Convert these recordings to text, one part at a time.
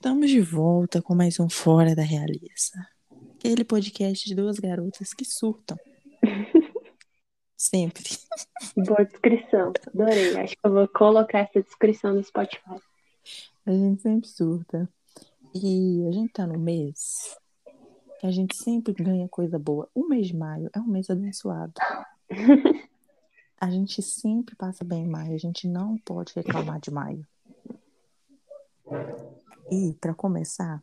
Estamos de volta com mais um Fora da Realeza. Aquele podcast de duas garotas que surtam. Sempre. Boa descrição. Adorei. Acho que eu vou colocar essa descrição no Spotify. A gente sempre surta. E a gente tá no mês que a gente sempre ganha coisa boa. O mês de maio é um mês abençoado. A gente sempre passa bem em maio. A gente não pode reclamar de maio. E, para começar,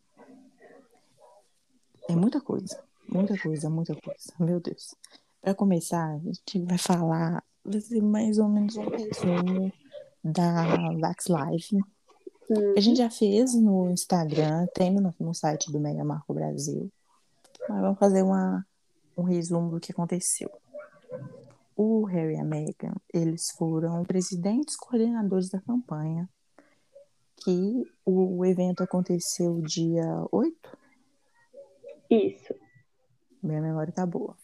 é muita coisa. Muita coisa, muita coisa. Meu Deus. Para começar, a gente vai falar, vai mais ou menos um resumo da Vax Live. A gente já fez no Instagram, tem no, no site do Mega Marco Brasil. Mas vamos fazer uma, um resumo do que aconteceu. O Harry e a Meghan, eles foram presidentes coordenadores da campanha que o evento aconteceu dia 8? Isso. Minha memória tá boa.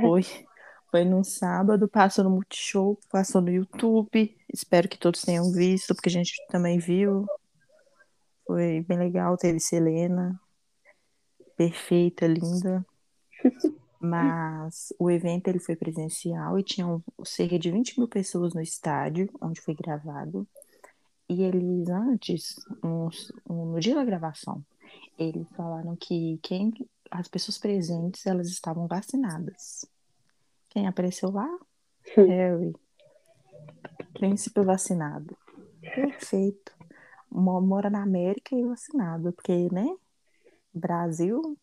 Foi, foi no sábado, passou no Multishow, passou no YouTube. Espero que todos tenham visto, porque a gente também viu. Foi bem legal, teve Selena. Perfeita, linda. Mas o evento ele foi presencial e tinham cerca de 20 mil pessoas no estádio onde foi gravado. E eles antes, uns, um, no dia da gravação, eles falaram que quem, as pessoas presentes elas estavam vacinadas. Quem apareceu lá? Harry. Príncipe vacinado. Perfeito. Mora na América e vacinado, porque, né? Brasil.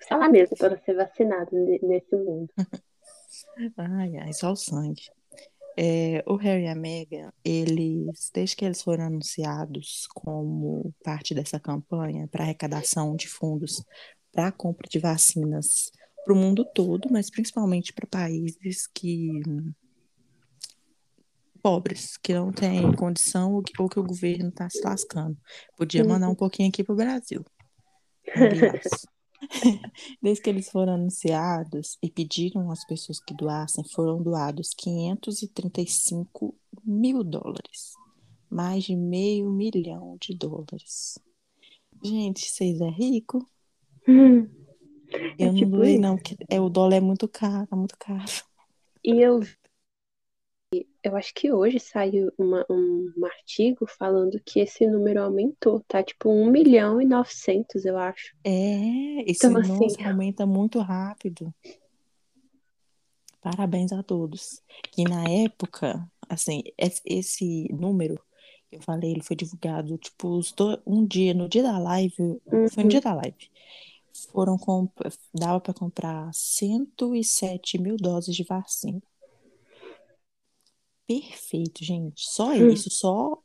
Só lá mesmo para ser vacinado nesse mundo. ai, ai, só o sangue. É, o Harry e a Meghan, eles, desde que eles foram anunciados como parte dessa campanha para arrecadação de fundos para a compra de vacinas para o mundo todo, mas principalmente para países que pobres, que não têm condição ou que, ou que o governo está se lascando. Podia mandar um pouquinho aqui para o Brasil. Aliás. Desde que eles foram anunciados e pediram às pessoas que doassem, foram doados 535 mil dólares. Mais de meio milhão de dólares. Gente, vocês é rico? Hum, eu é não tipo doei, não, porque é, o dólar é muito caro, é muito caro. E eu eu acho que hoje saiu uma- um, artigo falando que esse número aumentou, tá? Tipo 1 milhão e 900, eu acho. É, esse Então, assim, nossa, aumenta muito rápido. Parabéns a todos. E na época, assim, es- esse número, eu falei, ele foi divulgado, tipo, um dia, no dia da live, foi no dia da live, foram dava para comprar 107 mil doses de vacina. Perfeito, gente. Só Hum. isso, só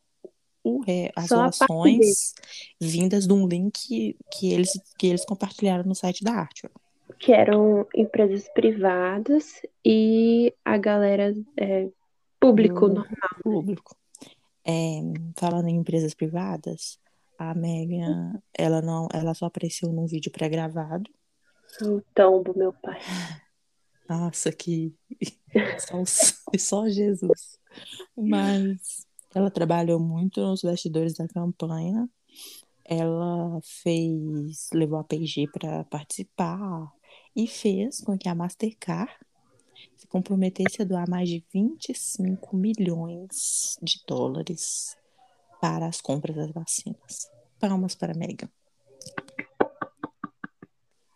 o re- as Só vindas de um link que eles, que eles compartilharam no site da Arte. que eram empresas privadas e a galera é, público Do normal. público. É, falando em empresas privadas, a Megan, ela não, ela só apareceu num vídeo pré-gravado. O tombo, meu pai. Nossa, que só, só Jesus. Mas ela trabalhou muito nos bastidores da campanha. Ela fez, levou a P&G para participar e fez com que a Mastercard se comprometesse a doar mais de 25 milhões de dólares para as compras das vacinas. Palmas para a Megan.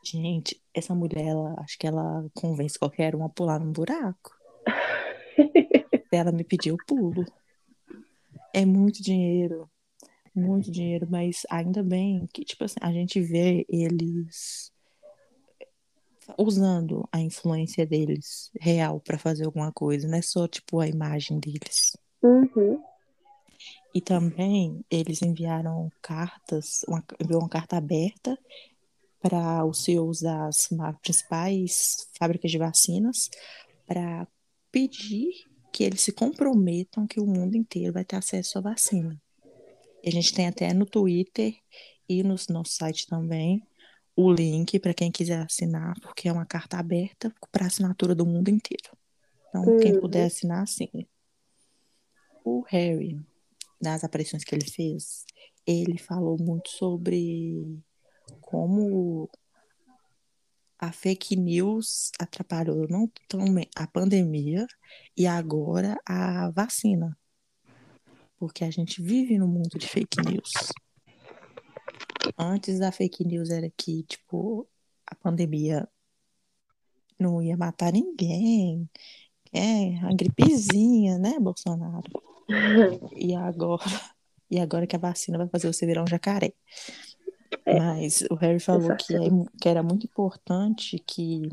Gente, essa mulher, ela, acho que ela convence qualquer um a pular num buraco. Ela me pediu pulo. É muito dinheiro, muito dinheiro, mas ainda bem que, tipo assim, a gente vê eles usando a influência deles real para fazer alguma coisa, não é só, tipo, a imagem deles. Uhum. E também eles enviaram cartas, uma, enviou uma carta aberta para os CEOs das principais fábricas de vacinas para pedir que eles se comprometam que o mundo inteiro vai ter acesso à vacina. E a gente tem até no Twitter e no nosso site também o link para quem quiser assinar, porque é uma carta aberta para assinatura do mundo inteiro. Então, quem Uhum. puder assinar, assine. O Harry, nas aparições que ele fez, ele falou muito sobre como a fake news atrapalhou não tão a pandemia e agora a vacina. Porque a gente vive no mundo de fake news. Antes da fake news era que, tipo, a pandemia não ia matar ninguém. É, a gripezinha, né, Bolsonaro? E agora, e agora que a vacina vai fazer você virar um jacaré. É, Mas o Harry falou que, é, que era muito importante que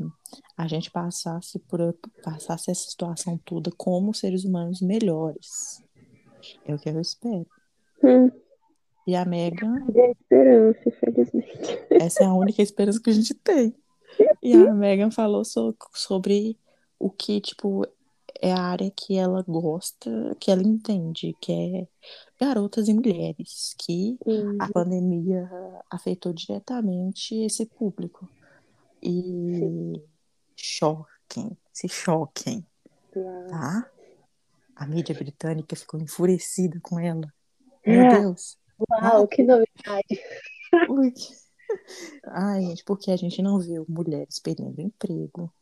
a gente passasse por passasse essa situação toda como seres humanos melhores. É o que eu espero. Hum. E a Megan. É esperança, infelizmente. Essa é a única esperança que a gente tem. E a Megan falou so, sobre o que, tipo, é a área que ela gosta, que ela entende, que é garotas e mulheres, que uhum. a pandemia afetou diretamente esse público. E Sim. choquem, se choquem, tá? A mídia britânica ficou enfurecida com ela. Meu é. Deus. Uau, que novidade. Ai, gente, porque a gente não viu mulheres perdendo emprego,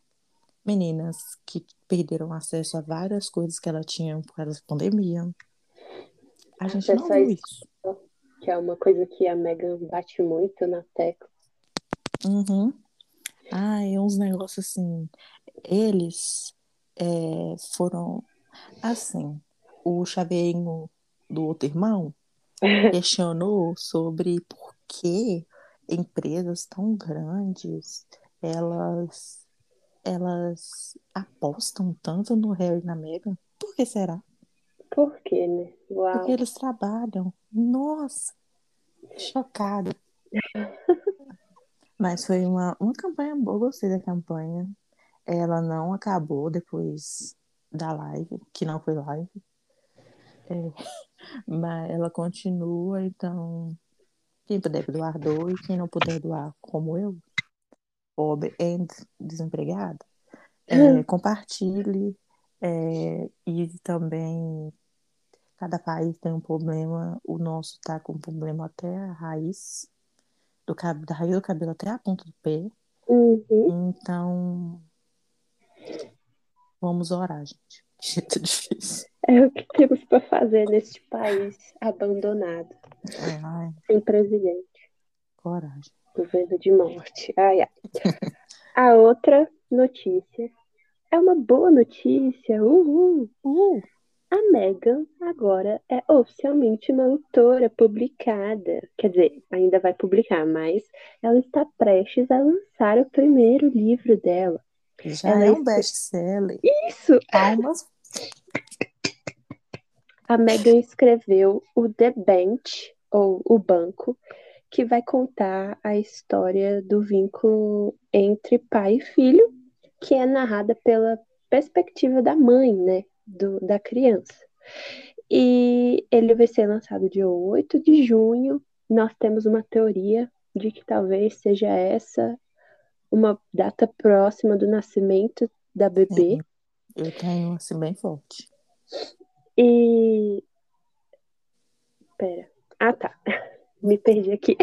meninas que perderam acesso a várias coisas que ela tinha por causa da pandemia. A gente não viu isso. Que é uma coisa que a Megan bate muito na tecla. Uhum. Ai, uns negócios assim. Eles é, foram assim. O chaveirinho do outro irmão questionou sobre por que empresas tão grandes elas elas apostam tanto no Harry e na Meghan. Por que será? Por quê, né? Uau. Porque eles trabalham. Nossa, chocada. Mas foi uma, uma campanha boa, gostei da campanha. Ela não acabou depois da live, que não foi live. É, mas ela continua, então quem puder doar, doe. Quem não puder doar, como eu, pobre e desempregada, é, compartilhe. É, e também cada país tem um problema. O nosso está com um problema até a raiz, do cabelo, da raiz do cabelo até a ponta do pé. Uhum. Então, vamos orar, gente. Muito difícil. É o que temos para fazer neste país abandonado. Ai. Sem presidente. Coragem. Governo de morte. Ai, ai. A outra notícia é uma boa notícia. Uhul. Uhul. A Megan agora é oficialmente uma autora publicada. Quer dizer, ainda vai publicar, mas ela está prestes a lançar o primeiro livro dela. Já ela é um best-seller. Isso! Palmas. A Megan escreveu o The Bench, ou O Banco, que vai contar a história do vínculo entre pai e filho, que é narrada pela perspectiva da mãe, né? Do, da criança. E ele vai ser lançado dia 8 de junho. Nós temos uma teoria de que talvez seja essa uma data próxima do nascimento da bebê. Eu tenho assim bem forte. E. Pera. Ah, tá. Me perdi aqui.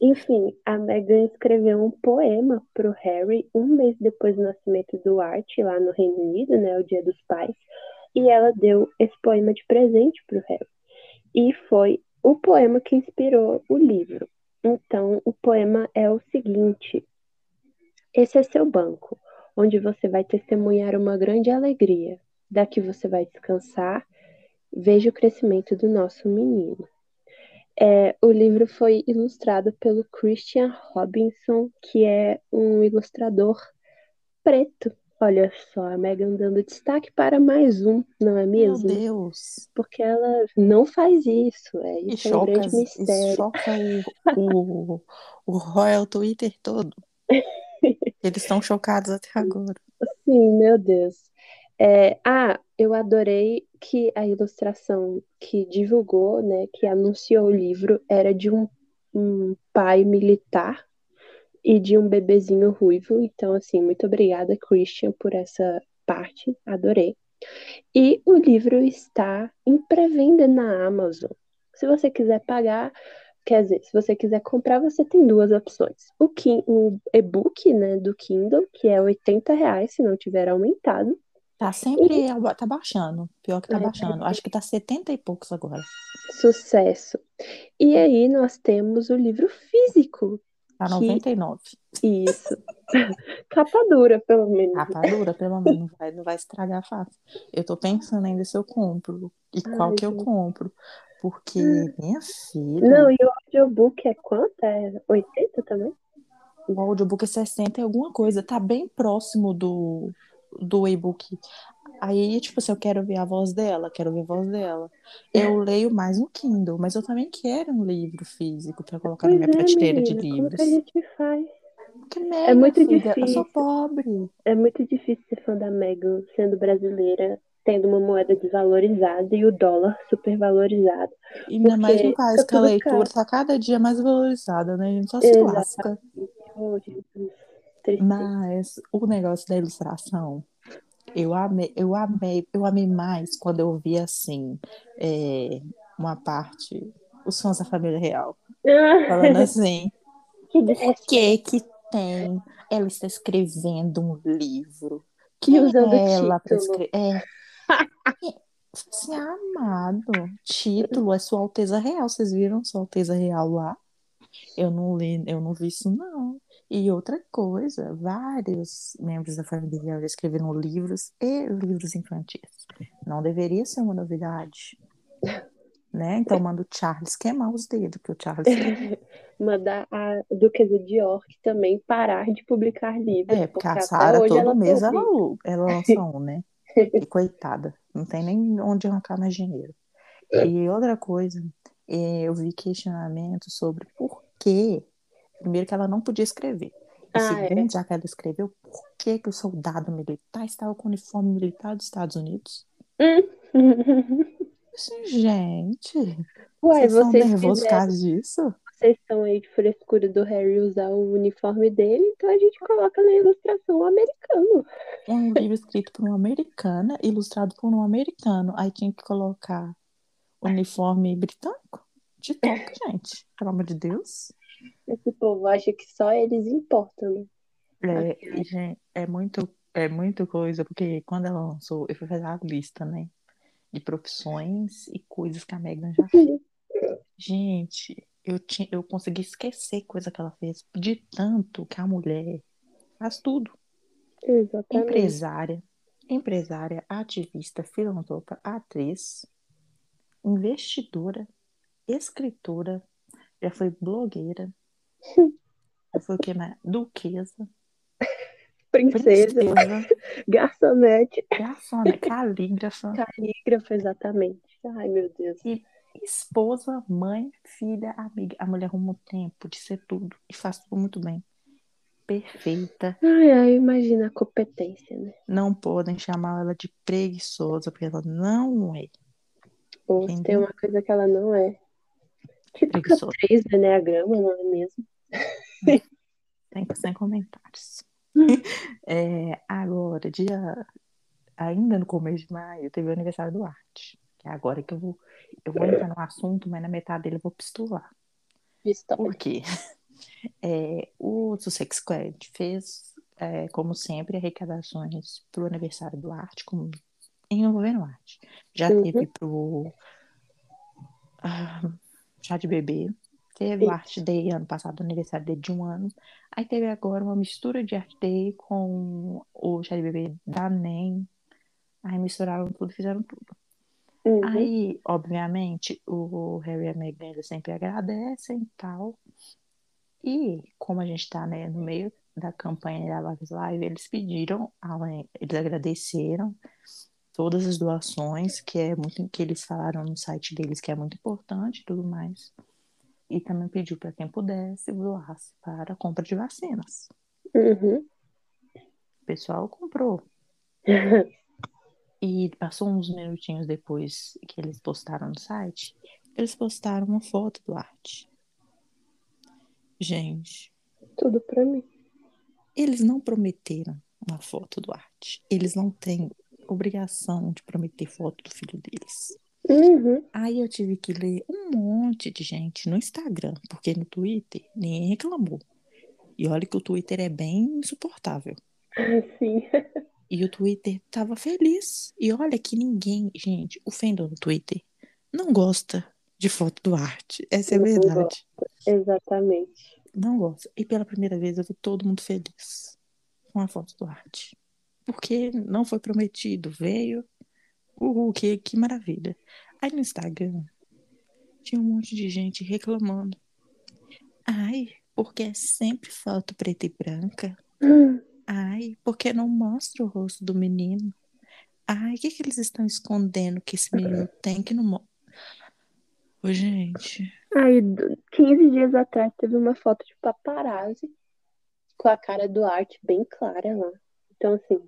Enfim, a Meghan escreveu um poema para o Harry um mês depois do nascimento do Art, lá no Reino Unido, né, o Dia dos Pais, e ela deu esse poema de presente para o Harry. E foi o poema que inspirou o livro. Então, o poema é o seguinte: Esse é seu banco, onde você vai testemunhar uma grande alegria. Daqui você vai descansar. Veja o crescimento do nosso menino. É, o livro foi ilustrado pelo Christian Robinson, que é um ilustrador preto. Olha só, a Megan dando destaque para mais um, não é mesmo? Meu Deus! Porque ela não faz isso, é isso e é um grande mistério. E choca o, o, o Royal Twitter todo. Eles estão chocados até agora. Sim, meu Deus. É, ah, eu adorei que a ilustração que divulgou, né, que anunciou o livro, era de um, um pai militar e de um bebezinho ruivo. Então, assim, muito obrigada, Christian, por essa parte. Adorei. E o livro está em pré-venda na Amazon. Se você quiser pagar, quer dizer, se você quiser comprar, você tem duas opções. O, o e-book, né, do Kindle, que é 80 reais, se não tiver aumentado. Tá sempre, e... tá baixando, pior que tá é, baixando. Acho que tá 70 e poucos agora. Sucesso. E aí nós temos o livro físico. Tá 99. Que... Isso. Capa dura, pelo menos. Capa dura, pelo menos. Não vai, não vai estragar fácil. Eu tô pensando ainda se eu compro. E Ai, qual que eu compro. Porque, hum. minha filha. Não, e o audiobook é quanto? É 80 também? O audiobook é 60 e alguma coisa. Tá bem próximo do, do e-book. Aí, tipo assim, eu quero ver a voz dela, quero ver a voz dela. Eu leio mais no Kindle, mas eu também quero um livro físico para colocar pois na minha é, prateleira menina, de livros. Como que a gente faz? Que merda, é muito filha, difícil. Eu sou pobre. É muito difícil ser fã da Megan sendo brasileira, tendo uma moeda desvalorizada e o dólar super valorizado. E ainda mais um país que a leitura está cada dia mais valorizada, né? A gente só se Exatamente. lasca. Oh, Mas o negócio da ilustração, eu amei, eu amei, eu amei mais quando eu vi assim é, uma parte, os fãs da família real. falando assim. Que o que que tem? Ela está escrevendo um livro. Que usando ela para escrever. É. assim, amado. Título é Sua Alteza Real. Vocês viram Sua Alteza Real lá? Eu não li, eu não vi isso, não. E outra coisa, vários membros da família escreveram livros e livros infantis. Não deveria ser uma novidade. Né? Então manda o Charles queimar os dedos, porque o Charles. Mandar a Duquesa de York também parar de publicar livros. É, porque, porque a Sara todo ela mês ela, ela lança um, né? E coitada, não tem nem onde arrancar mais dinheiro. E outra coisa, é, eu vi questionamento sobre por que Primeiro que ela não podia escrever. E ah, segundo, é. já que ela escreveu, por que, que o soldado militar estava com o uniforme militar dos Estados Unidos? Assim, gente, Ué, vocês, vocês são nervosos por causa disso? Vocês estão aí de frescura do Harry usar o uniforme dele, então a gente coloca na ilustração o americano. Um livro escrito por uma americana, ilustrado por um americano. Aí tinha que colocar uniforme britânico? De toque, gente. Pelo amor de Deus. Esse povo acha que só eles importam, né? É, gente, é muito, é muito coisa, porque quando ela lançou, eu fui fazer a lista, né? De profissões e coisas que a Megan já fez. gente, eu, tinha, eu consegui esquecer coisa que ela fez de tanto que a mulher faz tudo. Exatamente. Empresária, empresária, ativista, filantropa, atriz, investidora, escritora, já foi blogueira. Já foi o que mais? Duquesa. Princesa. Princesa. Garçonete. Garçonete. Calígrafa. Calígrafa, exatamente. Ai, meu Deus. E esposa, mãe, filha, amiga. A mulher arruma o tempo de ser tudo. E faz tudo muito bem. Perfeita. Ai, ai, imagina a competência, né? Não podem chamar ela de preguiçosa, porque ela não é. Ou tem uma coisa que ela não é. Típica 3 do Enneagrama, não é mesmo? Sem, sem comentários. É, agora, dia. Ainda no começo de maio, teve o aniversário do Arte. Que é agora que eu vou. Eu vou entrar no assunto, mas na metade dele eu vou pistolar. Pistola. Por quê? É, o Sussex Squad fez, é, como sempre, arrecadações para o aniversário do Arte, como envolvendo arte. Já uhum. teve pro. Uh, chá de bebê. Teve o Art Day ano passado, aniversário dele de um ano. Aí teve agora uma mistura de Art Day com o chá de bebê da NEM. Aí misturaram tudo, fizeram tudo. Uhum. Aí, obviamente, o Harry e a Meghan sempre agradecem e tal. E como a gente está né, no meio da campanha da Live, eles pediram, eles agradeceram todas as doações, que é muito que eles falaram no site deles que é muito importante e tudo mais. E também pediu para quem pudesse doasse para a compra de vacinas. Uhum. O pessoal comprou. e passou uns minutinhos depois que eles postaram no site, eles postaram uma foto do arte. Gente. Tudo para mim. Eles não prometeram uma foto do arte. Eles não têm obrigação de prometer foto do filho deles. Uhum. Aí eu tive que ler um monte de gente no Instagram, porque no Twitter ninguém reclamou. E olha que o Twitter é bem insuportável. Sim. E o Twitter tava feliz. E olha que ninguém, gente, o fandom do Twitter não gosta de foto do arte. Essa é a verdade. Exatamente. Não gosta. E pela primeira vez eu vi todo mundo feliz com a foto do arte. Porque não foi prometido, veio. Uhul, que, que maravilha. Aí no Instagram tinha um monte de gente reclamando. Ai, porque é sempre foto preta e branca. Hum. Ai, porque não mostra o rosto do menino? Ai, o que, que eles estão escondendo que esse menino tem que não mostra? Ô, gente. Aí, 15 dias atrás, teve uma foto de paparazzi com a cara do Arte bem clara lá. Então, assim.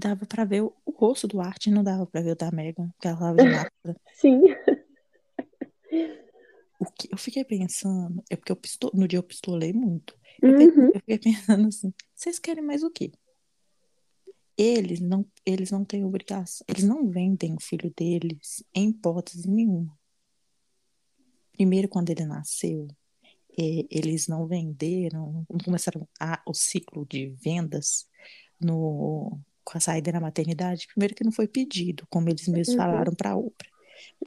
Dava pra ver o, o rosto do Arte, não dava pra ver o da Megan, que ela tava de máscara. Sim. O que eu fiquei pensando, é porque eu pisto, no dia eu pistolei muito. Eu, Uhum. eu fiquei pensando assim, vocês querem mais o quê? Eles não, eles não têm obrigação, eles não vendem o filho deles em hipótese nenhuma. Primeiro, quando ele nasceu, eh, eles não venderam, não começaram a, o ciclo de vendas no, com a saída da maternidade. Primeiro que não foi pedido, como eles mesmos Uhum. falaram para a Oprah.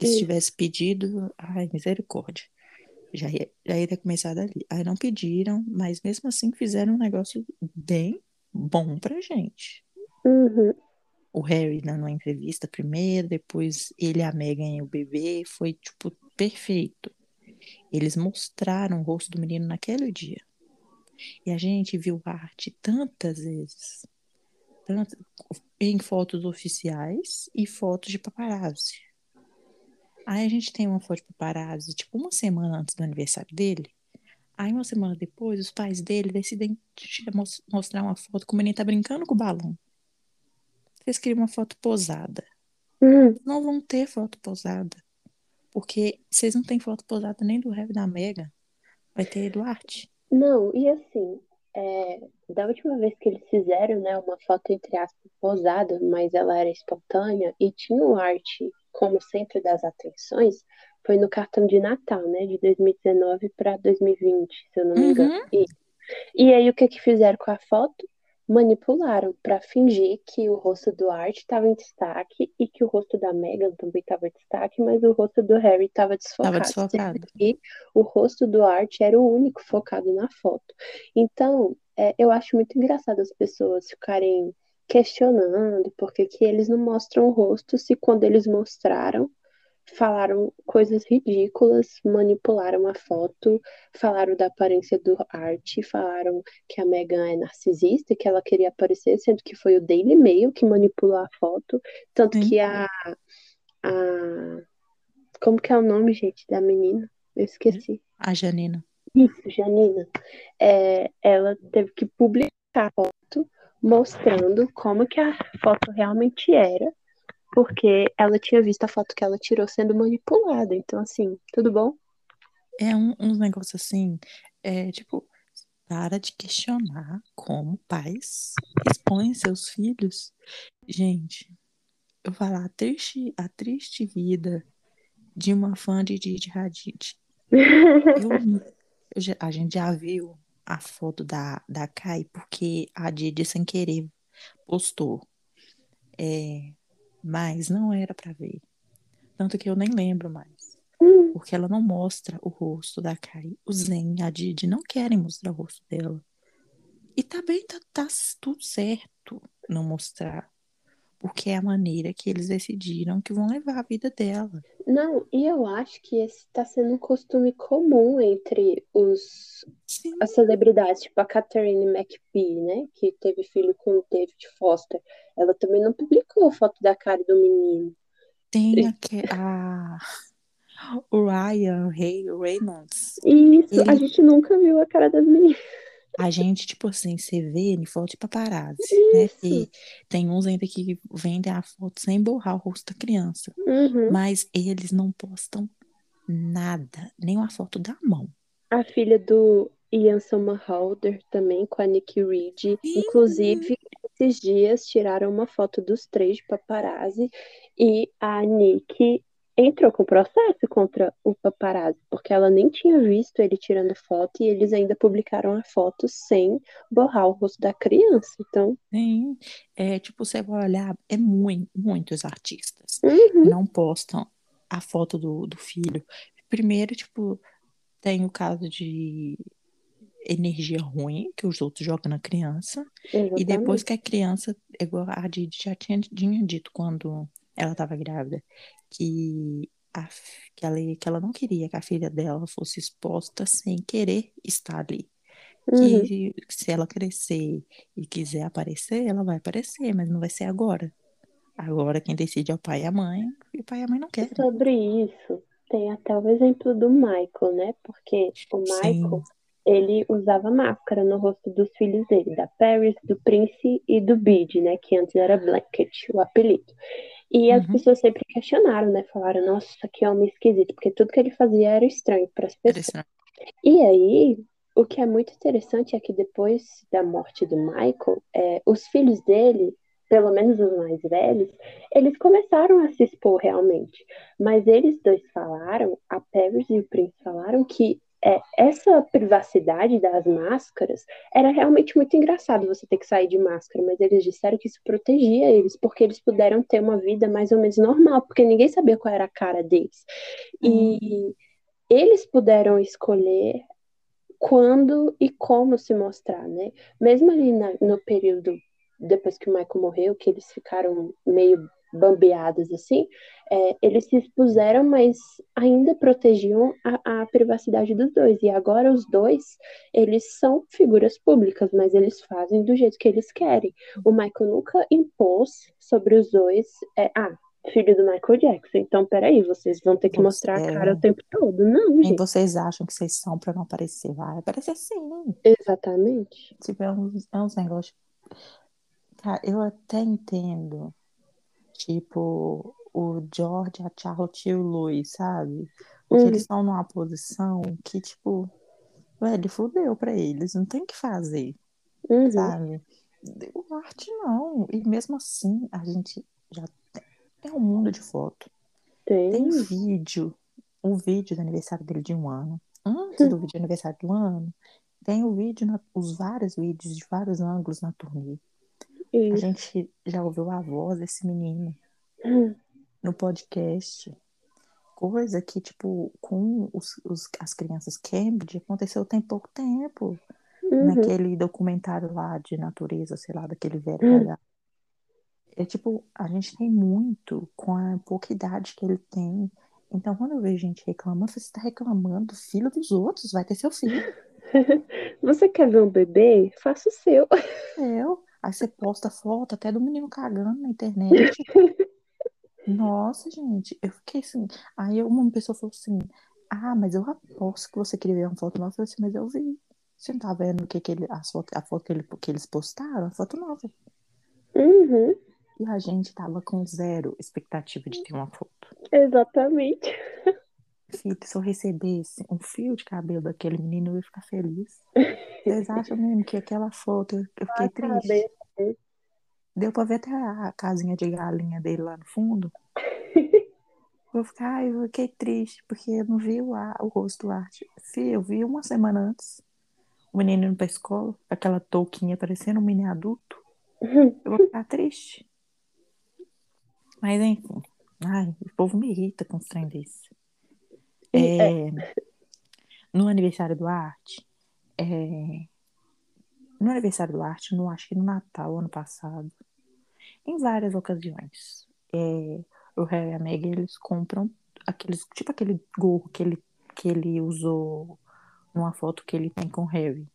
Se tivesse pedido, ai, misericórdia. Já ia, já ia ter começado ali. Aí não pediram, mas mesmo assim fizeram um negócio bem bom pra gente. Uhum. O Harry dando uma entrevista primeiro, depois ele, a Meghan e o bebê, foi, tipo, perfeito. Eles mostraram o rosto do menino naquele dia. E a gente viu a arte tantas vezes. Tanto, em fotos oficiais e fotos de paparazzi. Aí a gente tem uma foto de paparazzi, tipo, uma semana antes do aniversário dele. Aí, uma semana depois, os pais dele decidem mostrar uma foto que o menino tá brincando com o balão. Vocês queriam uma foto posada. Uhum. Não vão ter foto posada. Porque vocês não têm foto posada nem do e da Mega. Vai ter do Arte. Não, e assim, é, da última vez que eles fizeram, né, uma foto entre aspas posada, mas ela era espontânea e tinha o arte como centro das atenções, foi no cartão de Natal, né, de 2019 para 2020, se eu não me engano. Uhum. E, e aí o que que fizeram com a foto? Manipularam para fingir que o rosto do Art estava em destaque e que o rosto da Meghan também estava em destaque, mas o rosto do Harry estava Tava desfocado. sendo desfocado. que o rosto do Art era o único focado na foto. Então, é, eu acho muito engraçado as pessoas ficarem questionando por que que eles não mostram o rosto se quando eles mostraram falaram coisas ridículas, manipularam a foto, falaram da aparência do Art, falaram que a Meghan é narcisista e que ela queria aparecer, sendo que foi o Daily Mail que manipulou a foto, tanto Sim. que a, a como que é o nome, gente, da menina? Eu esqueci. A Janina. Isso, Janina. É, ela teve que publicar a foto mostrando como que a foto realmente era, porque ela tinha visto a foto que ela tirou sendo manipulada. Então, assim, tudo bom? É um, uns negócios assim, é tipo, para de questionar como pais expõem seus filhos. Gente, eu vou falar a triste, a triste vida de uma fã de Didi Hadid. Eu, eu a gente já viu a foto da, da Kai, porque a Didi sem querer postou. É, mas não era pra ver. Tanto que eu nem lembro mais. Porque ela não mostra o rosto da Kai. O Zen e a Didi não querem mostrar o rosto dela. E tá bem, tá, tá tudo certo não mostrar. Porque é a maneira que eles decidiram que vão levar a vida dela. Não, e eu acho que esse está sendo um costume comum entre os, Sim, as celebridades, tipo a Catherine McPhee, né? Que teve filho com o David Foster. Ela também não publicou foto da cara do menino. tem aque- a, o Ryan Ray, Reynolds. Isso, a Ele- gente nunca viu a cara das meninas. A gente, tipo assim, você vê em foto de paparazzi, né? Que tem uns ainda que vendem a foto sem borrar o rosto da criança. Uhum. Mas eles não postam nada, nem uma foto da mão. A filha do Ian Somerhalder também, com a Nikki Reed. Inclusive, esses dias tiraram uma foto dos três de paparazzi e a Nick entrou com processo contra o paparazzi, porque ela nem tinha visto ele tirando foto e eles ainda publicaram a foto sem borrar o rosto da criança. Então. Sim, é tipo, você vai olhar, é muito, muitos artistas Uhum. não postam a foto do, do filho. Primeiro, tipo, tem o caso de energia ruim que os outros jogam na criança. E depois Exatamente. que a criança, igual a Didi já tinha, tinha dito quando ela estava grávida, que, a, que, ela, que ela não queria que a filha dela fosse exposta sem querer estar ali. Uhum. Que se ela crescer e quiser aparecer, ela vai aparecer, mas não vai ser agora. Agora quem decide é o pai e a mãe, e o pai e a mãe não querem. Sobre isso, tem até o exemplo do Michael, né? Porque o Michael, Sim, ele usava máscara no rosto dos filhos dele, da Paris, do Prince e do Bid, né? Que antes era Blanket, o apelido. E as Uhum. pessoas sempre questionaram, né? Falaram, nossa, que homem esquisito, porque tudo que ele fazia era estranho para as pessoas. estranho. E aí, o que é muito interessante é que depois da morte do Michael, é, os filhos dele, pelo menos os mais velhos, eles começaram a se expor realmente. Mas eles dois falaram, a Paris e o Prince falaram que é, essa privacidade das máscaras era realmente muito engraçado você ter que sair de máscara, mas eles disseram que isso protegia eles, porque eles puderam ter uma vida mais ou menos normal, porque ninguém sabia qual era a cara deles. E eles puderam escolher quando e como se mostrar, né? Mesmo ali na- no período depois que o Michael morreu, que eles ficaram meio bambeados assim, é, eles se expuseram, mas ainda protegiam a, a privacidade dos dois. E agora os dois, eles são figuras públicas, mas eles fazem do jeito que eles querem. O Michael nunca impôs sobre os dois, é, ah, filho do Michael Jackson. Então, peraí, vocês vão ter que Você- mostrar a cara é. o tempo todo. Não, gente. vocês acham que vocês são pra não aparecer? Vai aparecer sim. Exatamente. Tipo, é uns, é uns negócios. Cara, eu até entendo. Tipo, o George, a Charlotte e o Louis, sabe? Porque eles estão numa posição que, tipo, velho, fudeu pra eles. Não tem o que fazer, Uhum. sabe? O arte não. E mesmo assim, a gente já tem. É um mundo de foto. Tem Tem. vídeo, o vídeo do aniversário dele de um ano. Antes do vídeo do aniversário do ano, tem o vídeo, na- os vários vídeos de vários ângulos na turnê. A Isso. gente já ouviu a voz desse menino Uhum. no podcast. Coisa que, tipo, com os, os- as crianças Cambridge aconteceu tem pouco tempo. Uhum. Naquele documentário lá de natureza, sei lá, daquele velho Uhum. É tipo, a gente tem muito com a pouca idade que ele tem. Então, quando eu vejo gente reclamando, você está reclamando do filho dos outros, vai ter seu filho. Você quer ver um bebê? Faça o seu. Eu. Aí você posta foto até do menino cagando na internet. Nossa, gente, eu fiquei assim. Aí uma pessoa falou assim: Ah, mas eu aposto que você queria ver uma foto nova. Eu falei assim, mas eu vi. Você não tá vendo que, que ele, as foto, a foto que, ele, que eles postaram? A foto nova. Uhum. E a gente tava com zero expectativa de ter uma foto. Exatamente. Filho, se eu recebesse um fio de cabelo daquele menino, eu ia ficar feliz. Vocês acham mesmo que aquela foto eu eu fiquei triste? Sabe? Deu pra ver até a casinha de galinha dele lá no fundo. Vou ficar, ai, eu fiquei triste, porque eu não vi o, ar- o rosto do arte. Fih, eu vi uma semana antes. O menino indo pra escola, aquela touquinha parecendo um menino adulto. Eu vou ficar triste. Mas enfim. Ai, o povo me irrita com os trem desse. E, É, no aniversário do Arte, é, no aniversário do Arte, no, acho que no Natal, ano passado, em várias ocasiões, é, o Harry e a Meghan, eles compram aqueles, tipo aquele gorro que ele, que ele usou numa foto que ele tem com o Harry.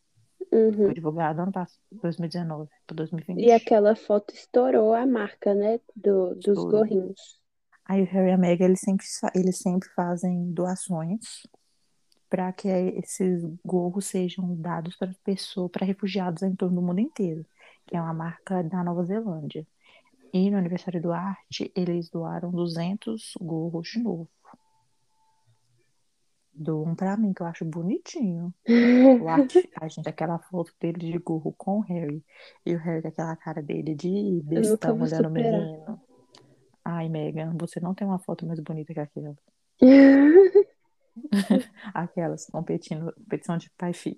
Uhum. Foi divulgado ano passado, 2019 para 2020. E aquela foto estourou a marca, né? Do, dos Estourou. gorrinhos. Aí o Harry e a Meghan, eles sempre, eles sempre fazem doações para que esses gorros sejam dados para pessoas, para refugiados em torno do mundo inteiro, que é uma marca da Nova Zelândia. E no aniversário do Arte, eles doaram 200 gorros de novo. Doam pra mim, que eu acho bonitinho. O Arte, a gente, aquela foto dele de gorro com o Harry. E o Harry com aquela cara dele de bestão olhando o menino. Ai, Megan, você não tem uma foto mais bonita que aquela. Aquelas competindo, competição de pai e filho.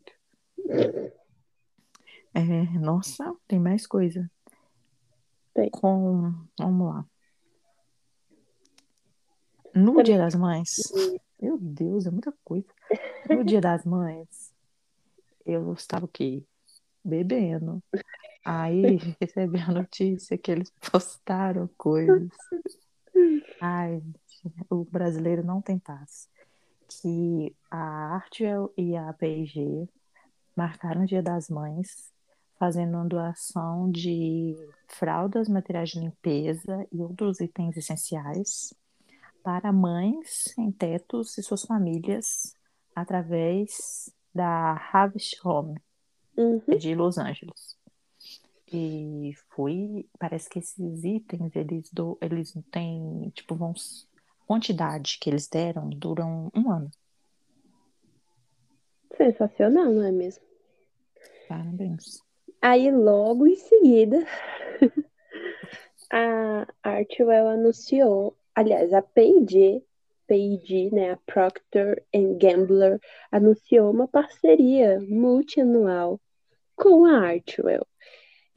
É, nossa, tem mais coisa. Tem. Com, vamos lá. No Também- Dia das Mães, meu Deus, é muita coisa. No Dia das Mães, eu estava o quê? Bebendo. Aí recebi a notícia que eles postaram coisas. Ai, o brasileiro não tem paz. Que a Artwell e a P&G marcaram o Dia das Mães fazendo uma doação de fraldas, materiais de limpeza e outros itens essenciais para mães sem tetos e suas famílias através da Harvest Home Uhum. de Los Angeles. E foi, parece que esses itens, eles, do, eles têm, tipo, vão, quantidade que eles deram duram um ano. Sensacional, não é mesmo? Parabéns. Aí logo em seguida, a Artwell anunciou, aliás, a P&G, P&G, né, a Procter Gambler, anunciou uma parceria multianual com a Artwell.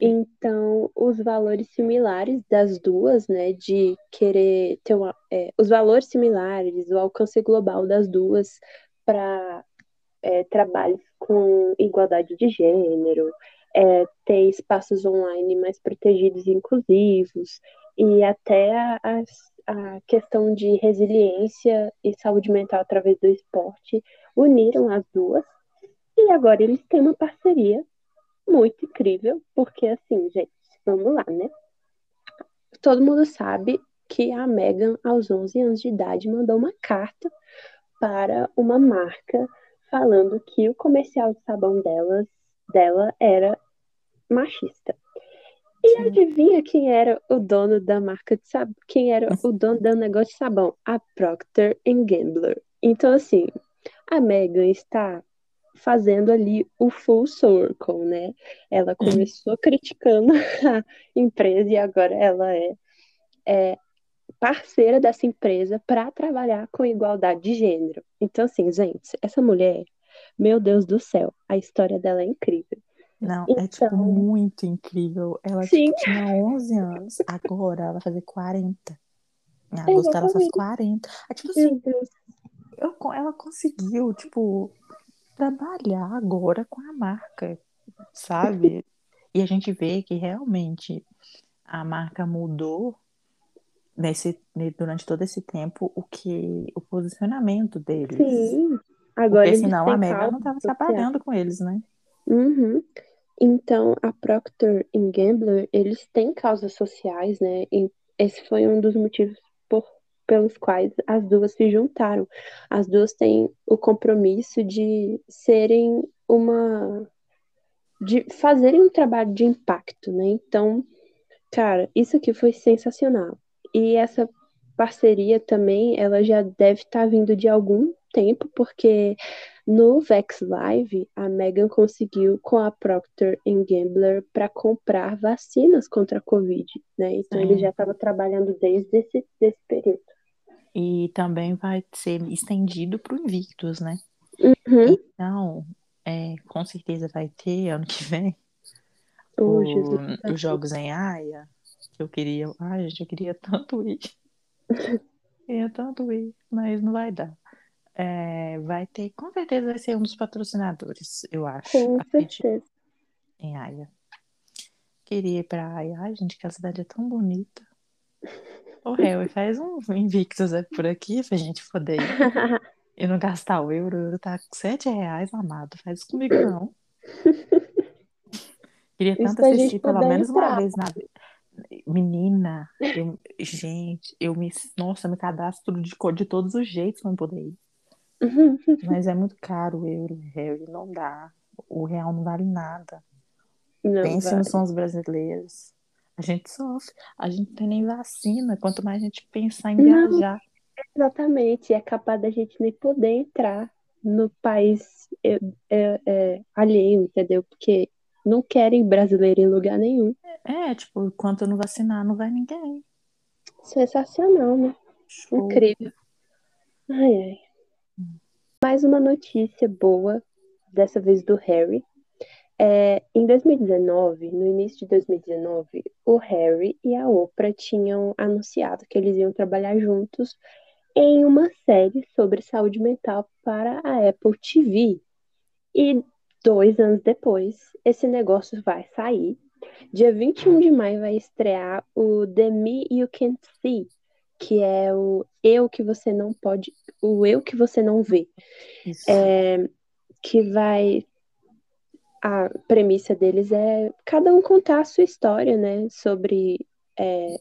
Então, os valores similares das duas, né, de querer ter uma, é, os valores similares, o alcance global das duas para é, trabalhos com igualdade de gênero, é, ter espaços online mais protegidos e inclusivos, e até a, a, a questão de resiliência e saúde mental através do esporte uniram as duas. E agora eles têm uma parceria muito incrível, porque assim, gente, vamos lá, né? Todo mundo sabe que a Megan, aos 11 anos de idade, mandou uma carta para uma marca falando que o comercial de sabão delas, dela era machista. E Sim. adivinha quem era o dono da marca de sabão? Quem era o dono do negócio de sabão? A Procter Gambler. Então, assim, a Megan está fazendo ali o full circle, né? Ela começou criticando a empresa e agora ela é, é parceira dessa empresa para trabalhar com igualdade de gênero. Então, assim, gente, essa mulher, meu Deus do céu, a história dela é incrível. Não, é tipo Então- muito incrível. Ela tipo, tinha 11 anos, agora ela vai fazer 40. Em agosto ela faz Exatamente. 40. É tipo assim, eu, ela conseguiu, tipo, trabalhar agora com a marca, sabe? E a gente vê que realmente a marca mudou nesse, durante todo esse tempo o que o posicionamento deles. Sim. Agora Porque senão a Megan não estava trabalhando com eles, né? Uhum. Então, a Procter Gambler, eles têm causas sociais, né? E esse foi um dos motivos pelos quais as duas se juntaram. As duas têm o compromisso de serem uma. de fazerem um trabalho de impacto, né? Então, cara, isso aqui foi sensacional. E essa parceria também, ela já deve estar vindo de algum tempo, porque no Vex Live, a Megan conseguiu com a Procter Gambler para comprar vacinas contra a Covid, né? Então ele já estava trabalhando desde esse desse período. E também vai ser estendido para o Invictus, né? Uhum. Então, é, com certeza vai ter ano que vem Oh, o- os jogos em Haia, eu queria. Ai, gente, eu queria tanto ir. queria tanto ir, mas não vai dar. É, vai ter, com certeza vai ser um dos patrocinadores, eu acho. Com certeza. em Haia. Queria ir pra Haia. Ai, gente, que a cidade é tão bonita. Ô, Harry, faz um Invictus aí por aqui pra gente poder ir. E não gastar o euro, o euro tá com 7 reais, amado. Faz isso comigo, não. Queria Isso tanto gente assistir pelo menos uma entrar. vez na vida. Menina, eu- gente, eu me. Nossa, eu me cadastro de, co- de todos os jeitos pra poder ir. Mas é muito caro o euro, Harry, não dá. O real não vale nada. Não, Pense vai. nos sons brasileiros. A gente sofre. A gente não tem nem vacina. Quanto mais a gente pensar em Não. viajar. Exatamente, é capaz da gente nem poder entrar no país é, é, é, alheio, entendeu? Porque não querem brasileiro em lugar nenhum. É, tipo, enquanto não vacinar, não vai ninguém. Sensacional, né? Show. Incrível. Ai, ai. Mais uma notícia boa, dessa vez do Harry. É, em 2019, no início de 2019, o Harry e a Oprah tinham anunciado que eles iam trabalhar juntos em uma série sobre saúde mental para a Apple TV. E dois anos depois, esse negócio vai sair. Dia 21 de maio vai estrear o The Me You Can't See, que é o eu que você não pode, o eu que você não vê. É, que vai a premissa deles é cada um contar a sua história, né? Sobre é,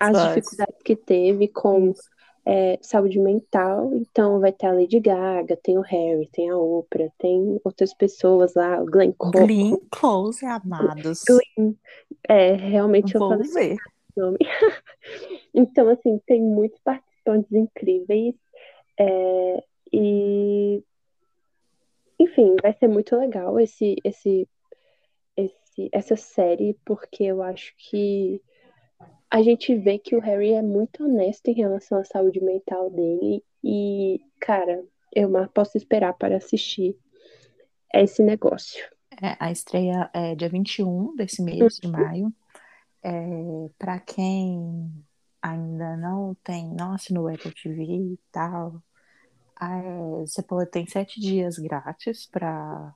as dificuldades que teve com é, saúde mental. Então vai ter a Lady Gaga, tem o Harry, tem a Oprah, tem outras pessoas lá, o Glenn Close. Glenn Close, amados. Glenn, é, realmente Vou eu ver. nome. então, assim, tem muitos participantes incríveis. É, e enfim, vai ser muito legal esse, esse, esse, essa série, porque eu acho que a gente vê que o Harry é muito honesto em relação à saúde mental dele. E, cara, eu mal posso esperar para assistir esse negócio. É, a estreia é dia 21 desse mês de maio. É, para quem ainda não tem, não assinou Apple TV e tal, é, você pode ter sete dias grátis para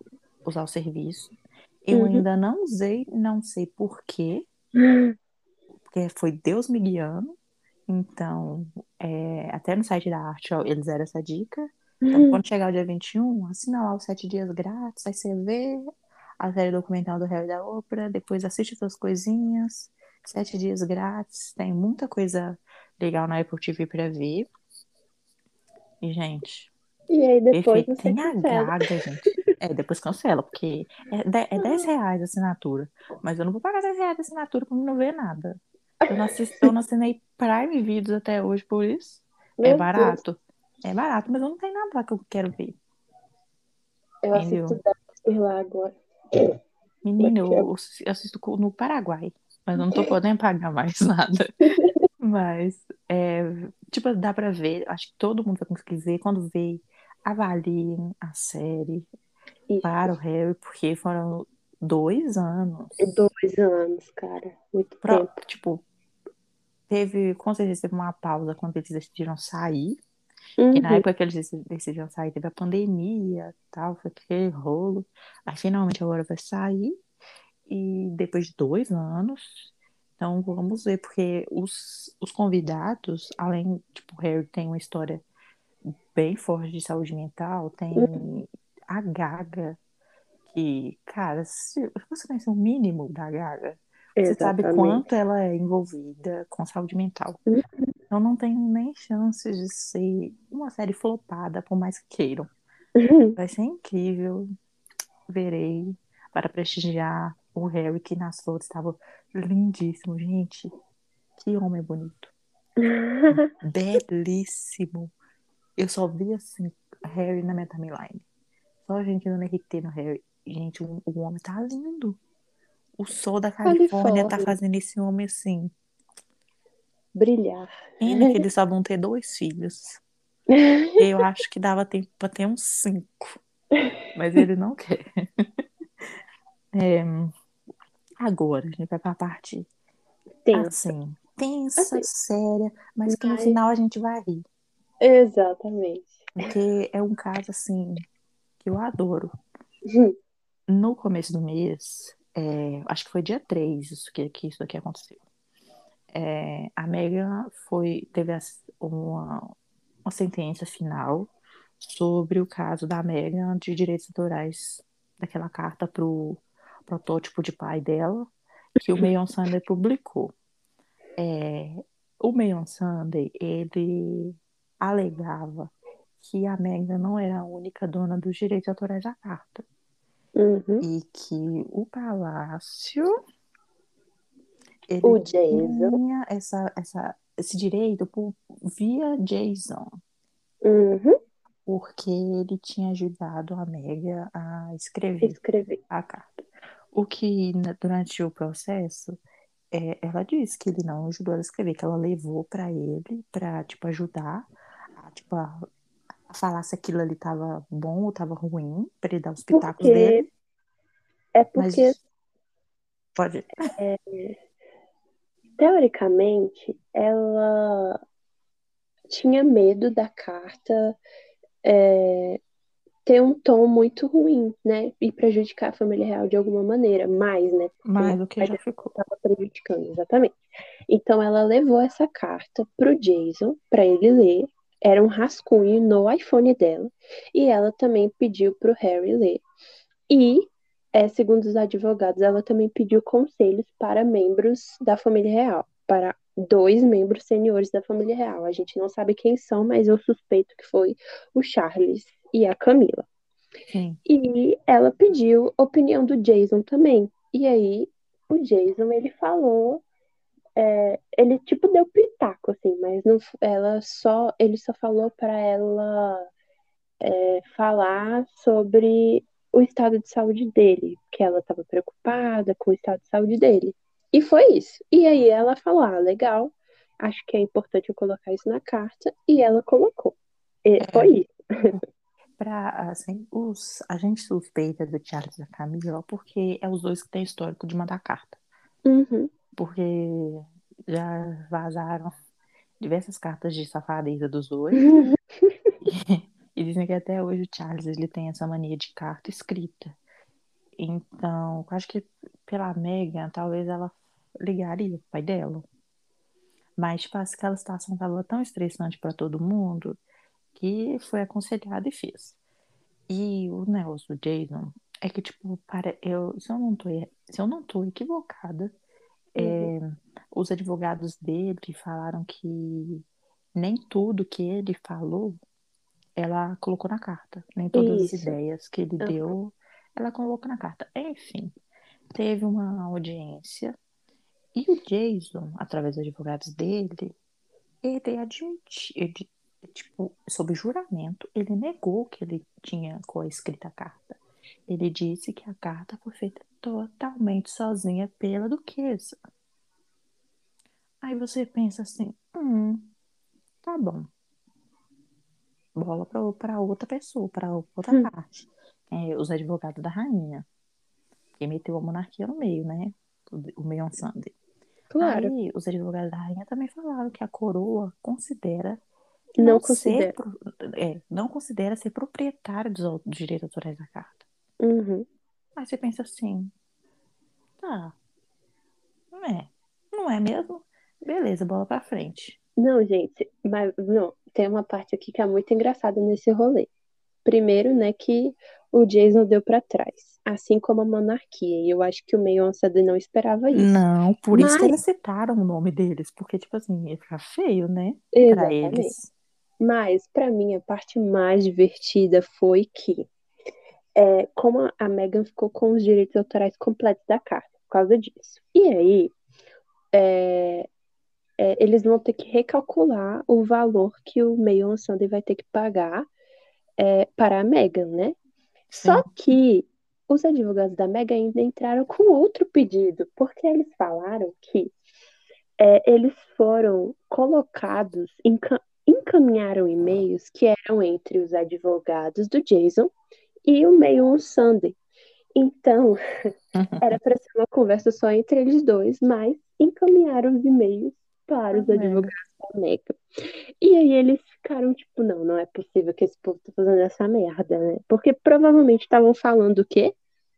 usar o serviço. Eu uhum. ainda não usei, não sei porquê, porque foi Deus me guiando. Então, é, até no site da Arte, eles deram essa dica. Então, uhum. quando chegar o dia 21, assina lá os sete dias grátis, aí você vê a série documental do Harry da Oprah, depois assiste suas coisinhas, sete dias grátis, tem muita coisa legal na Apple TV para ver. Gente. E aí depois perfeito. você Tem cancela. a gaga, gente. É, depois cancela, porque é, é 10 reais a assinatura. Mas eu não vou pagar 10 reais de assinatura pra não ver nada. Eu não, assisto, eu não assinei Prime Videos até hoje por isso. É Meu barato. Deus. É barato, mas eu não tenho nada lá que eu quero ver. Eu Entendeu? assisto Dexter lá agora. Menino, eu eu assisto no Paraguai, mas eu não tô podendo pagar mais nada. Mas, é, tipo, dá pra ver, acho que todo mundo vai conseguir ver. Quando vê, avaliem a série Isso. para o Harry, porque foram dois anos. Dois anos, cara. Muito Pra- tempo. tipo, teve, com certeza teve uma pausa quando eles decidiram sair. Uhum. E na época que eles dec- decidiram sair, teve a pandemia e tal, foi aquele rolo. Aí finalmente agora vai sair. E depois de dois anos. Então vamos ver, porque os, os convidados, além, tipo, o Harry tem uma história bem forte de saúde mental, tem a Gaga, que, cara, se você conhece o mínimo da Gaga, você sabe Exatamente. quanto ela é envolvida com saúde mental. Uhum. Então não tem nem chances de ser uma série flopada, por mais que queiram. Uhum. Vai ser incrível. Verei para prestigiar o Harry, que nas fotos estava lindíssimo. Gente, que homem bonito. Belíssimo. Eu só vi assim, Harry na minha timeline. Só gente dando RT no Harry. Gente, o, o homem tá lindo. O sol da Califórnia tá Califórnia. fazendo esse homem assim. Brilhar. Ainda que eles só vão ter dois filhos. Eu acho que dava tempo pra ter uns cinco. Mas ele não quer. É, agora, a gente vai pra parte Tenso. assim, tensa, Assim. séria, mas que no final a gente vai rir. Exatamente. Porque é um caso assim que eu adoro. Uhum. No começo do mês, é, acho que foi dia 3 isso que, que isso aqui aconteceu. É, a Megan foi, teve uma, uma sentença final sobre o caso da Megan de direitos autorais daquela carta para o protótipo de pai dela, que o Mayon Sunday publicou. É, o Mayon Sunday, ele alegava que a Megan não era a única dona dos direitos autorais da carta Uhum. e que o palácio ele O Jason. tinha essa, essa, esse direito por, via Jason, Uhum. porque ele tinha ajudado a Megan a escrever Escrever. a carta. O que na- durante o processo é, ela disse que ele não ajudou ela a escrever, que ela levou para ele para tipo ajudar a, tipo, a, a, falar se aquilo ali tava bom ou tava ruim, para ele dar os pitacos porque... dele. É porque Mas... pode. É... Teoricamente, ela tinha medo da carta é, ter um tom muito ruim, né? E prejudicar a família real de alguma maneira, mais, né? Mais do que já ficou. Estava prejudicando, exatamente. Então ela levou essa carta pro Jason para ele ler. Era um rascunho no iPhone dela. E ela também pediu pro Harry ler. E, é, segundo os advogados, ela também pediu conselhos para membros da família real, para dois membros seniores da família real. A gente não sabe quem são, mas eu suspeito que foi o Charles e a Camila. Sim. E ela pediu opinião do Jason também. E aí o Jason ele falou, é, ele tipo deu pitaco assim, mas não, ela só, ele só falou para ela é, falar sobre o estado de saúde dele, que ela estava preocupada com o estado de saúde dele. E foi isso. E aí ela falou: ah, legal, acho que é importante eu colocar isso na carta. E ela colocou. E é. foi isso. Pra, assim, os, a gente suspeita do Charles e da Camila porque é os dois que têm histórico de mandar carta. Uhum. Porque já vazaram diversas cartas de safadeza dos dois. Uhum. E, e, dizem que até hoje o Charles ele tem essa mania de carta escrita. Então, acho que pela Megan, talvez ela ligaria pro pai dela. Mas, tipo, aquela situação estava tão estressante para todo mundo que foi aconselhado e fez. E o negócio do Jason é que, tipo, para eu, se eu não tô, se eu não tô equivocada, uhum. é, os advogados dele falaram que nem tudo que ele falou ela colocou na carta. Nem todas Isso. as ideias que ele uhum. deu, ela colocou na carta. Enfim, teve uma audiência e o Jason, através dos advogados dele, ele admitiu, ele, tipo, sob juramento, ele negou que ele tinha coescrita a carta. Ele disse que a carta foi feita totalmente sozinha pela duquesa. Aí você pensa assim, hum, tá bom. Bola para outra pessoa, para outra hum. parte. É, os advogados da rainha. Que meteu a monarquia no meio, né? O Meon Sunday. Claro. Aí, os advogados da rainha também falaram que a coroa considera não, não considera. Ser, é, não considera ser proprietário dos, direitos autorais da carta. Uhum. Aí você pensa assim, tá, não é, não é mesmo? Beleza, bola pra frente. Não, gente, mas não, tem uma parte aqui que é muito engraçada nesse rolê. Primeiro, né, que o Jason deu para trás, assim como a monarquia. E eu acho que o meio Ansade não esperava isso. Não, por Mas... isso que eles citaram o nome deles, porque, tipo assim, ia ficar feio, né? Para eles. Mas, para mim, a parte mais divertida foi que, é, como a Megan ficou com os direitos autorais completos da carta, por causa disso. E aí, é, é, eles vão ter que recalcular o valor que o Meio Sunday vai ter que pagar é, para a Megan, né? Só que os advogados da Mega ainda entraram com outro pedido, porque eles falaram que é, eles foram colocados, encaminharam e-mails que eram entre os advogados do Jason e o Mayon Sunday. Então, era para ser uma conversa só entre eles dois, mas encaminharam os e-mails para os advogados da Mega. E aí eles ficaram tipo, não, não é possível que esse povo tá fazendo essa merda, né? Porque provavelmente estavam falando o quê?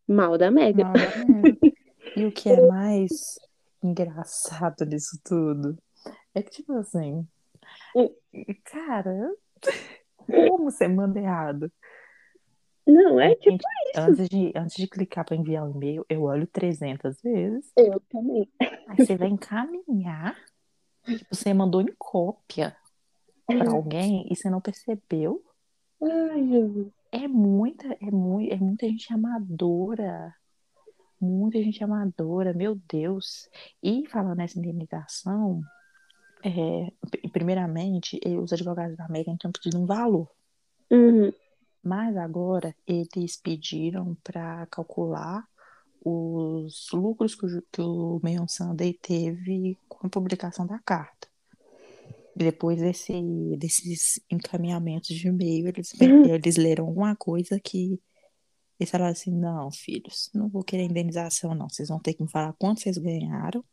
Mal da Mega. Mal da Mega. e o que é mais engraçado disso tudo é que, tipo assim, cara, como você manda errado? Não, é tipo isso. Antes de, antes de clicar para enviar o um e-mail, eu olho 300 vezes. Eu também. Aí você vai encaminhar. Tipo, você mandou em cópia para alguém e você não percebeu. Ai, Jesus. É muita, é, muito, é muita gente amadora. Muita gente amadora, meu Deus. E falando nessa indenização, é, primeiramente, os advogados da América tinham pedido um valor. Uhum. Mas agora eles pediram para calcular os lucros que o, que o Mayon Sunday teve com a publicação da carta. Depois desse, desses encaminhamentos de e-mail, eles, eles leram alguma coisa que eles falaram assim: não, filhos, não vou querer indenização, não. Vocês vão ter que me falar quanto vocês ganharam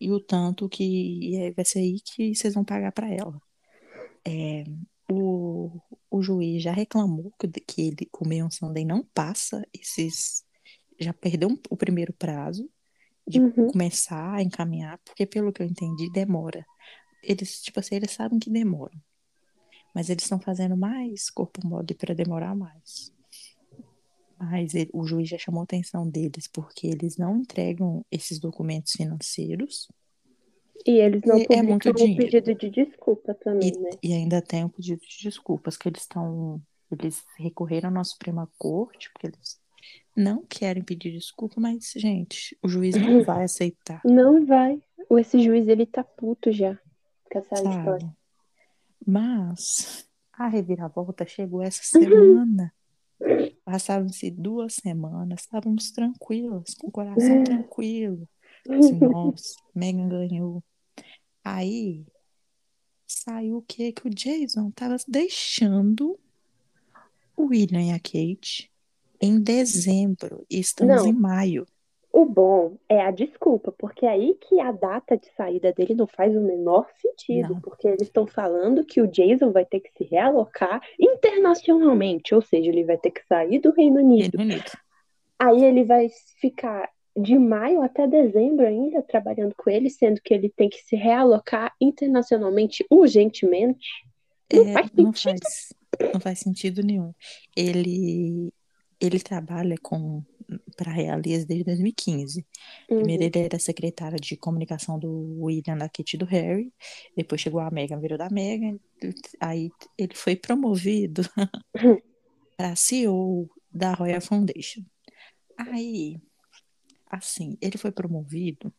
e o tanto que vai ser aí que vocês vão pagar para ela. É, o, o juiz já reclamou que, que ele, o Mayon Sunday não passa esses. Já perdeu o primeiro prazo de Uhum. começar a encaminhar, porque pelo que eu entendi, demora. Eles, tipo assim, eles sabem que demora. Mas eles estão fazendo mais corpo mole para demorar mais. Mas ele- o juiz já chamou a atenção deles porque eles não entregam esses documentos financeiros E eles não E é muito dinheiro. pedido de desculpa também, e, né? e ainda tem o pedido de desculpas que eles estão. Eles recorreram à Suprema Corte, porque eles não querem pedir desculpa, mas, gente, o juiz não vai aceitar, Não vai. O- Esse juiz, ele tá puto já com essa história. sabe? Mas a reviravolta chegou essa semana. Passaram-se duas semanas, estávamos tranquilos, com o coração tranquilo. Assim, nossa, Megan ganhou. Aí saiu o quê? Que o Jason tava deixando o William e a Kate em dezembro. E estamos Não. em maio. O bom é a desculpa, porque é aí que a data de saída dele não faz o menor sentido, Não. porque eles estão falando que o Jason vai ter que se realocar internacionalmente, ou seja, ele vai ter que sair do Reino Unido. Reino Unido. Aí ele vai ficar de maio até dezembro ainda trabalhando com ele, sendo que ele tem que se realocar internacionalmente urgentemente. Não É, faz não sentido. faz, não faz sentido nenhum. Ele, ele trabalha com para a Realias desde 2015. Primeiro Uhum. ele era secretário de comunicação do William, da Kate e do Harry. Depois chegou a Megan, virou da Megan. Aí ele foi promovido para CEO da Royal Foundation. Aí, assim, ele foi promovido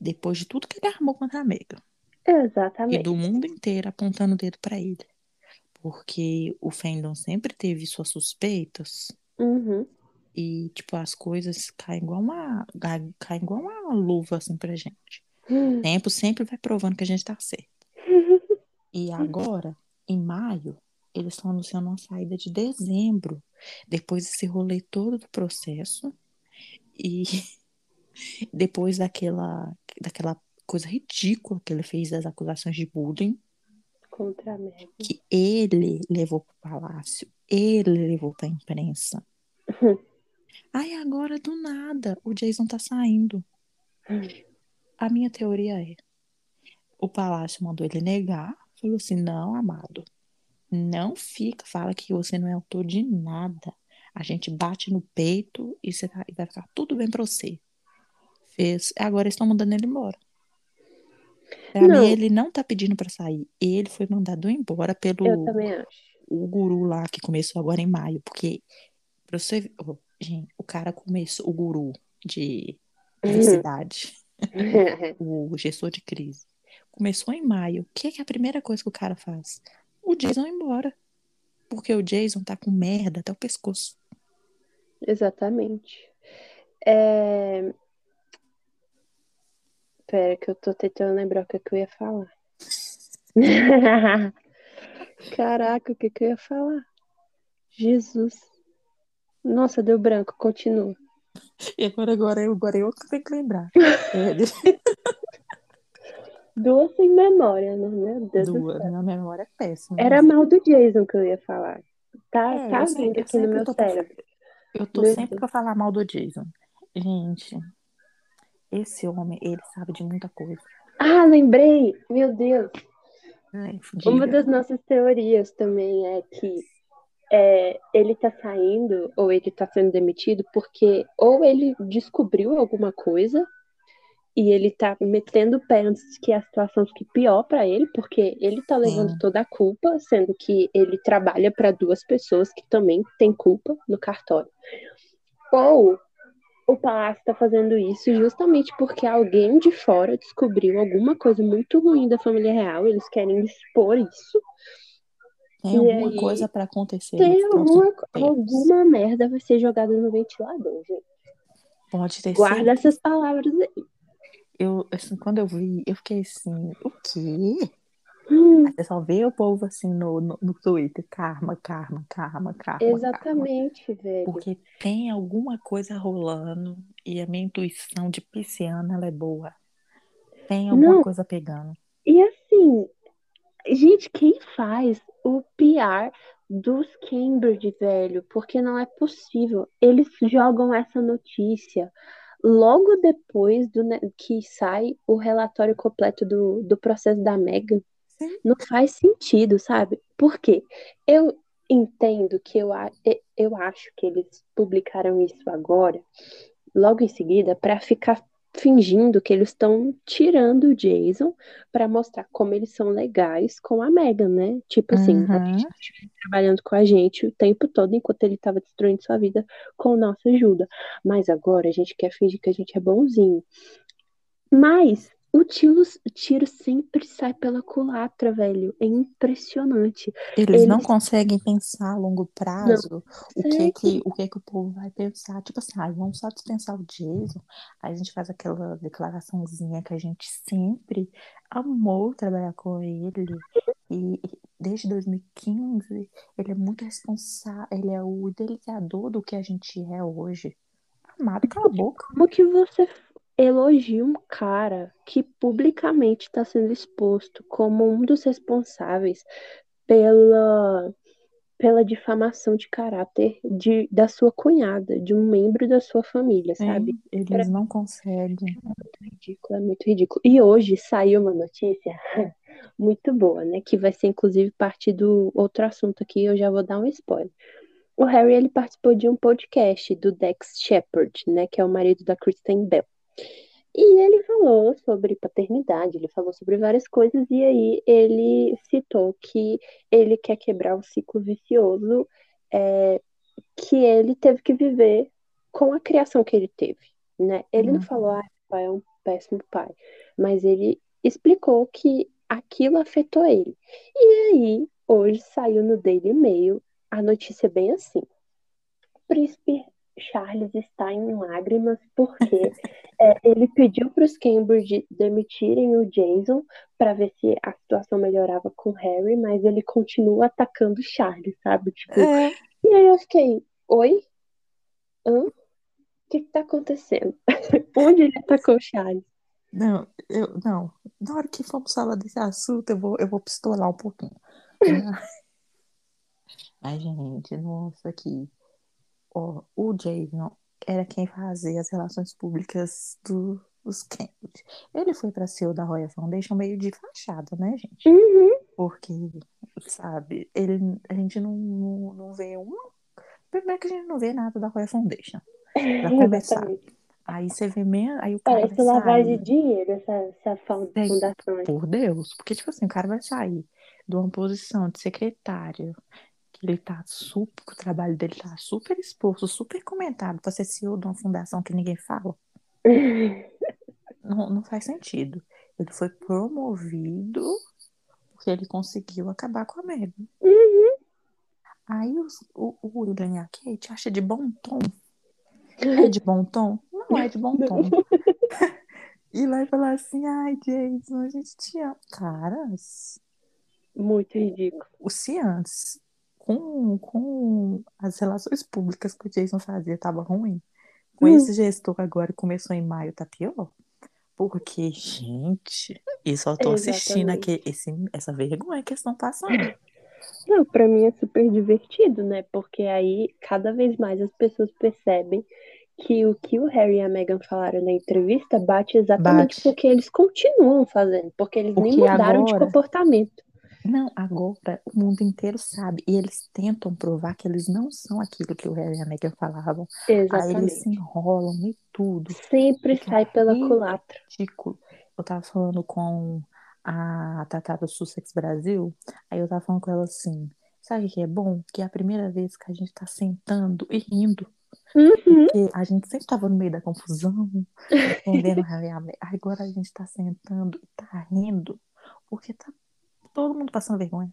depois de tudo que ele armou contra a Megan. E Exatamente. do mundo inteiro apontando o dedo para ele. Porque o fandom sempre teve suas suspeitas Uhum. E, tipo, as coisas caem igual uma, caem igual uma luva, assim, pra gente. Hum. O tempo sempre vai provando que a gente tá certo. E agora, em maio, eles estão anunciando uma saída de dezembro, depois desse rolê todo do processo e depois daquela, daquela coisa ridícula que ele fez das acusações de bullying, Contra a Megan. que ele levou pro palácio, ele levou pra imprensa. Aí agora, do nada, o Jason tá saindo. A minha teoria é: o palácio mandou ele negar, falou assim: não, amado, não fica, fala que você não é autor de nada. A gente bate no peito e, você tá- e vai ficar tudo bem pra você. Fez. Agora estão mandando ele embora. Pra Não. mim, ele não tá pedindo pra sair. Ele foi mandado embora pelo Eu também acho. o guru lá que começou agora em maio, porque pra você, gente, o cara começou, o guru de diversidade, o gestor de crise, começou em maio. O que é a primeira coisa que o cara faz? O Jason embora. Porque o Jason tá com merda até o pescoço. Exatamente. É... Pera, que eu tô tentando lembrar o que, que eu ia falar. Caraca, o que, que eu ia falar? Jesus. Nossa, deu branco, continua. E agora, agora, eu, agora eu que tenho que lembrar. É, Duas sem memória, né? Meu Deus duas, minha memória é péssima. Era mal do Jason que eu ia falar. Tá, É, tá vindo aqui no meu tô cérebro. Eu tô Meu sempre Deus. pra falar mal do Jason. Gente, esse homem, ele sabe de muita coisa. Ah, lembrei! Meu Deus. Uma das nossas teorias também é que é, ele tá saindo ou ele tá sendo demitido porque ou ele descobriu alguma coisa e ele tá metendo o pé antes que a situação fique pior pra ele, porque ele tá levando Sim. toda a culpa, sendo que ele trabalha para duas pessoas que também têm culpa no cartório. Ou o palácio tá fazendo isso justamente porque alguém de fora descobriu alguma coisa muito ruim da família real, eles querem expor isso. Tem E alguma aí, coisa pra acontecer Tem alguma, tempos. alguma merda vai ser jogada no ventilador, gente. Pode ter Guarda sido. essas palavras aí. Eu, assim, quando eu vi, eu fiquei assim, o quê? Hum, você só vê o povo assim no, no, no Twitter, karma, karma, karma, karma, karma. exatamente, velho. Porque tem alguma coisa rolando e a minha intuição de pisciana, ela é boa. Tem alguma Não. coisa pegando. E assim, gente, quem faz o PR dos Cambridge, velho? Porque não é possível. Eles jogam essa notícia logo depois do que sai o relatório completo do, do processo da Meghan. Sim. Não faz sentido, sabe? Por quê? Eu entendo que eu, eu acho que eles publicaram isso agora, logo em seguida, para ficar fingindo que eles estão tirando o Jason para mostrar como eles são legais com a Meghan, né? Tipo assim, a Uhum. gente tá trabalhando com a gente o tempo todo enquanto ele estava destruindo sua vida com nossa ajuda. Mas agora a gente quer fingir que a gente é bonzinho. Mas o tiro, o tiro sempre sai pela culatra, velho. É impressionante. Eles não Eles- conseguem pensar a longo prazo o que conseguem. que, o que que o povo vai pensar. Tipo assim, ah, vamos só dispensar o Jason. Aí a gente faz aquela declaraçãozinha que a gente sempre amou trabalhar com ele. E e desde 2015, ele é muito responsável, ele é o idealizador do que a gente é hoje. Amado, cala a boca. Como que você elogia um cara que publicamente está sendo exposto como um dos responsáveis pela, pela difamação de caráter de, da sua cunhada, de um membro da sua família, sabe? Hein? Eles não conseguem. muito ridículo, é muito ridículo. E hoje saiu uma notícia muito boa, né? Que vai ser inclusive parte do outro assunto aqui, eu já vou dar um spoiler. O Harry ele participou de um podcast do Dex Shepard, né? Que é o marido da Kristen Bell. E ele falou sobre paternidade, ele falou sobre várias coisas, e aí ele citou que ele quer quebrar o ciclo vicioso é, que ele teve que viver com a criação que ele teve, né? Ele não Uhum. falou, ah, pai é um péssimo pai, mas ele explicou que aquilo afetou ele. E aí, hoje saiu no Daily Mail a notícia bem assim. O príncipe Charles está em lágrimas porque é, ele pediu para os Cambridge demitirem o Jason para ver se a situação melhorava com o Harry, mas ele continua atacando o Charles, sabe? Tipo, É. e aí eu fiquei, oi? Hã? O que que tá acontecendo? Onde ele atacou o Charles? Não, eu, não. Na hora que formos falar desse assunto, eu vou, eu vou pistolar um pouquinho. Ai, gente, nossa, aqui. Ó, o Jason era quem fazia as relações públicas do, dos Cambridge. Ele foi pra CEO da Royal Foundation meio de fachada, né, gente? Uhum. Porque, sabe, ele, a gente não, não, não vê um. Primeiro que a gente não vê nada da Royal Foundation. Pra. Exatamente. Aí você vê menos. Aí o cara Parece vai lavagem de dinheiro essa, essa fundação. Por Deus. Porque, tipo assim, o cara vai sair de uma posição de secretário, que ele tá super, o trabalho dele tá super exposto, super comentado, pra ser CEO de uma fundação que ninguém fala. Não, não faz sentido. Ele foi promovido porque ele conseguiu acabar com a Megan. Uhum. Aí os- o, o William e a Kate acha de bom tom. É de bom tom? Não é de bom tom. E vai falar assim, ai, Jason, a gente te ama. Caras, Muito ridículo. o se antes, com, com as relações públicas que o Jason fazia, tava ruim. Com Hum. esse gestor agora começou em maio, tá pior. Porque, gente, eu só tô assistindo aqui, esse, essa vergonha que eles estão passando. Não, pra mim é super divertido, né? Porque aí cada vez mais as pessoas percebem que o que o Harry e a Meghan falaram na entrevista bate exatamente Bate. com o que eles continuam fazendo, porque eles nem Porque mudaram de agora- comportamento. Não, agora o mundo inteiro sabe. E eles tentam provar que eles não são aquilo que o Harry e a Meghan falavam. Aí eles Exatamente. se enrolam e tudo. Sempre Fica sai pela ridículo. culatra. ridículo. Eu tava falando com a Tatá do Sussex Brasil, aí eu tava falando com ela assim, sabe o que é bom? Que é a primeira vez que a gente tá sentando e rindo. Uhum. Porque a gente sempre tava no meio da confusão, entendendo Harry e a Meghan. Agora a gente tá sentando e tá rindo, porque tá todo mundo passando vergonha.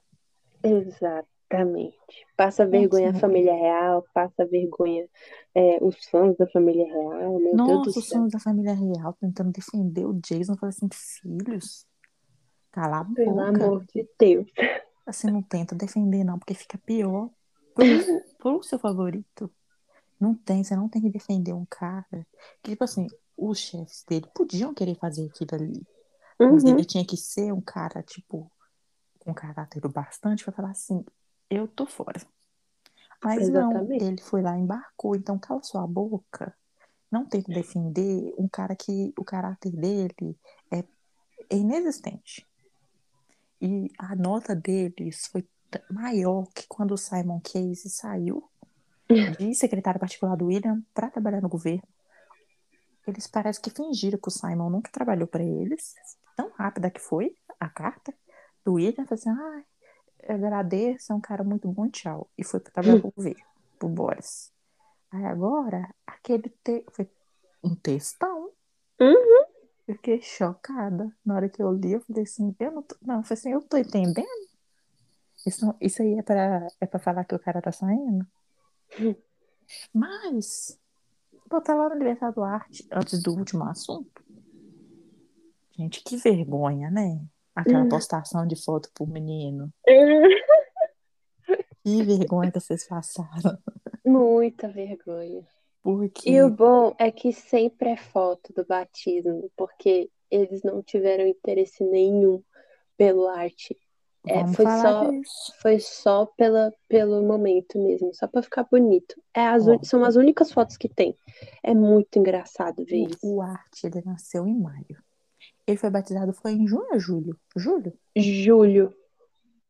Exatamente. Passa vergonha a família real, passa vergonha é, os fãs da família real. Meu Nossa, Deus os fãs da família real tentando defender o Jason. Falei assim, filhos, cala a Pelo boca. amor de Deus. Assim, não tenta defender, não, porque fica pior pro, pro seu favorito. Não tem, você não tem que defender um cara. Que, tipo assim, os chefes dele podiam querer fazer aquilo ali. Mas Uhum. ele tinha que ser um cara, tipo, com caráter bastante pra falar assim, eu tô fora. Mas não, Exatamente. ele foi lá e embarcou. Então, cala sua boca. Não tenta defender um cara que o caráter dele é, é inexistente. E a nota deles foi maior que quando o Simon Case saiu de secretário particular do William para trabalhar no governo. Eles parecem que fingiram que o Simon nunca trabalhou para eles. Tão rápida que foi a carta do William. Falou assim, ah, eu agradeço, é um cara muito bom, tchau. E foi para trabalhar pro Boris. Aí agora, aquele te... foi um textão. Uhum. Eu fiquei chocada. Na hora que eu li, eu falei assim, eu não tô, não, eu falei assim, eu tô entendendo. Isso, isso aí é pra, é pra falar que o cara tá saindo? Mas, botar lá no do arte, antes do último assunto. Gente, que vergonha, né? Aquela Hum. postação de foto pro menino. Que vergonha que vocês passaram. Muita vergonha. Porque E o bom é que sempre é foto do batismo, porque eles não tiveram interesse nenhum pelo arte. É, foi só, disso. foi só pela, pelo momento mesmo, só pra ficar bonito. É as, un- são as únicas fotos que tem. É muito engraçado ver isso. O, o Art, ele nasceu em maio. Ele foi batizado, foi em junho ou julho? Julho? Julho.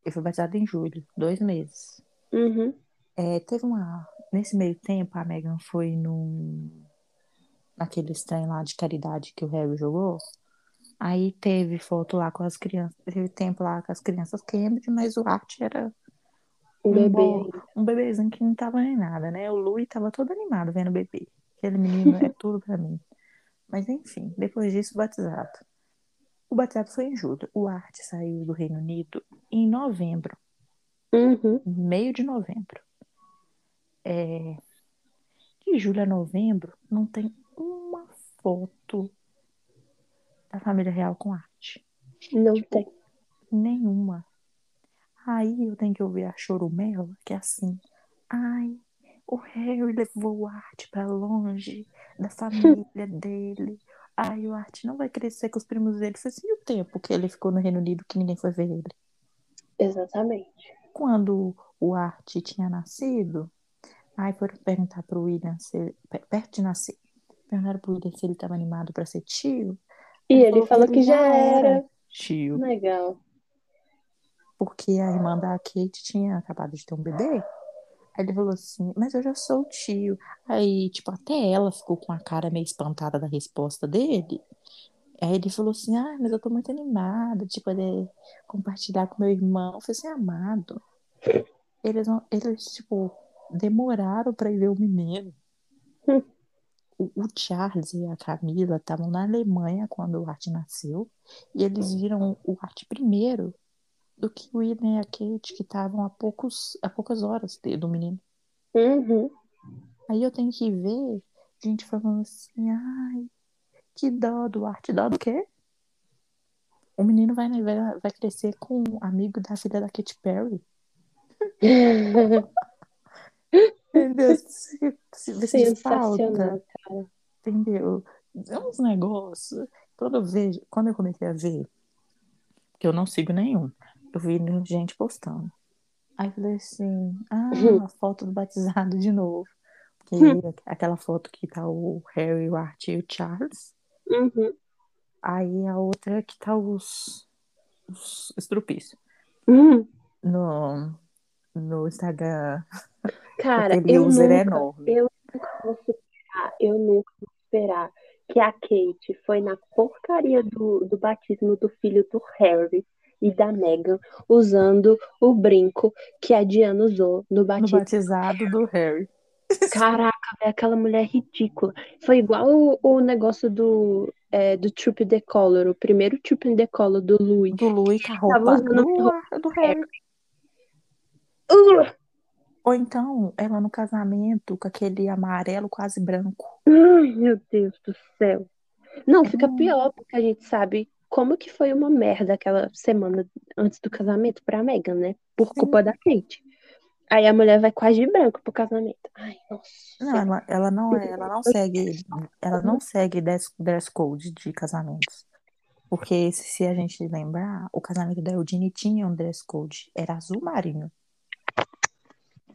Ele foi batizado em julho, dois meses. Uhum. É, teve uma. Nesse meio tempo, a Megan foi num. Naquele trem lá de caridade que o Harry jogou. Aí teve foto lá com as crianças. Teve tempo lá com as crianças Cambridge, mas o Art era Um bebê bo- ainda. um bebezinho que não tava nem nada, né? O Louis tava todo animado vendo o bebê. Aquele menino é tudo pra mim. Mas enfim, depois disso, batizado. O batizado foi em julho. O Art saiu do Reino Unido em novembro, Uhum. meio de novembro. É... De julho a novembro, não tem uma foto da família real com Art. Não Tipo, tem. Nenhuma. Aí eu tenho que ouvir a chorumela, que é assim. Ai, o Harry levou o Art pra longe da família dele. Ai, o Art não vai crescer com os primos dele. Falei assim, o tempo que ele ficou no Reino Unido que ninguém foi ver ele? Exatamente. Quando o Art tinha nascido, aí foram perguntar pro William se ele, per- perto de nascer, perguntaram pro William se ele estava animado pra ser tio. E ele falou ele que já era. tio. Legal. porque a irmã da Kate tinha acabado de ter um bebê. Aí ele falou assim, mas eu já sou o tio. Aí, tipo, até ela ficou com a cara meio espantada da resposta dele. Aí ele falou assim, ah, mas eu tô muito animada de poder compartilhar com meu irmão. Eu falei assim, amado. Eles, não, eles tipo, demoraram pra ir ver o menino. O, o Charles e a Camila estavam na Alemanha quando o Art nasceu. E eles viram o Art primeiro do que o William e a Kate, que estavam a, poucos, a poucas horas do menino. Uhum. Aí eu tenho que ver gente falando assim, ai, que dó do Art. Dó do quê? O menino vai, vai, vai crescer com um amigo da filha da Katy Perry. Entendeu? Se, se, se Sensacional, falta, entendeu? É uns negócios. Quando eu vejo, quando eu comecei a ver, que eu não sigo nenhum, eu vi gente postando. Aí eu falei assim, ah, a foto do batizado de novo. Porque aquela foto que tá o Harry, o Art e o Charles. Uhum. Aí a outra que tá os, os estrupícios. Uhum. No, no Instagram. Cara, eu user nunca, é enorme. eu nunca vou superar, eu nunca vou esperar que a Kate foi na porcaria do, do batismo do filho do Harry e da Meghan usando o brinco que a Diana usou no No batismo. batizado do Harry. Caraca, velho, aquela mulher ridícula. Foi igual o, o negócio do, é, do Troop Decolor, o primeiro Troop Decolor do Louis. Do Louis com a Tava roupa usando do, do Harry. Uh! Ou então, ela no casamento com aquele amarelo quase branco. Ai, meu Deus do céu. Não, fica Hum. pior porque a gente sabe como que foi uma merda aquela semana antes do casamento pra Megan, né? Por Sim. culpa da Kate. Aí a mulher vai quase de branco pro casamento. Ai, nossa. Não, ela, ela não é, ela não segue, ela não segue dress, dress code de casamentos. Porque se, a gente lembrar, o casamento da Eugene tinha um dress code, era azul marinho.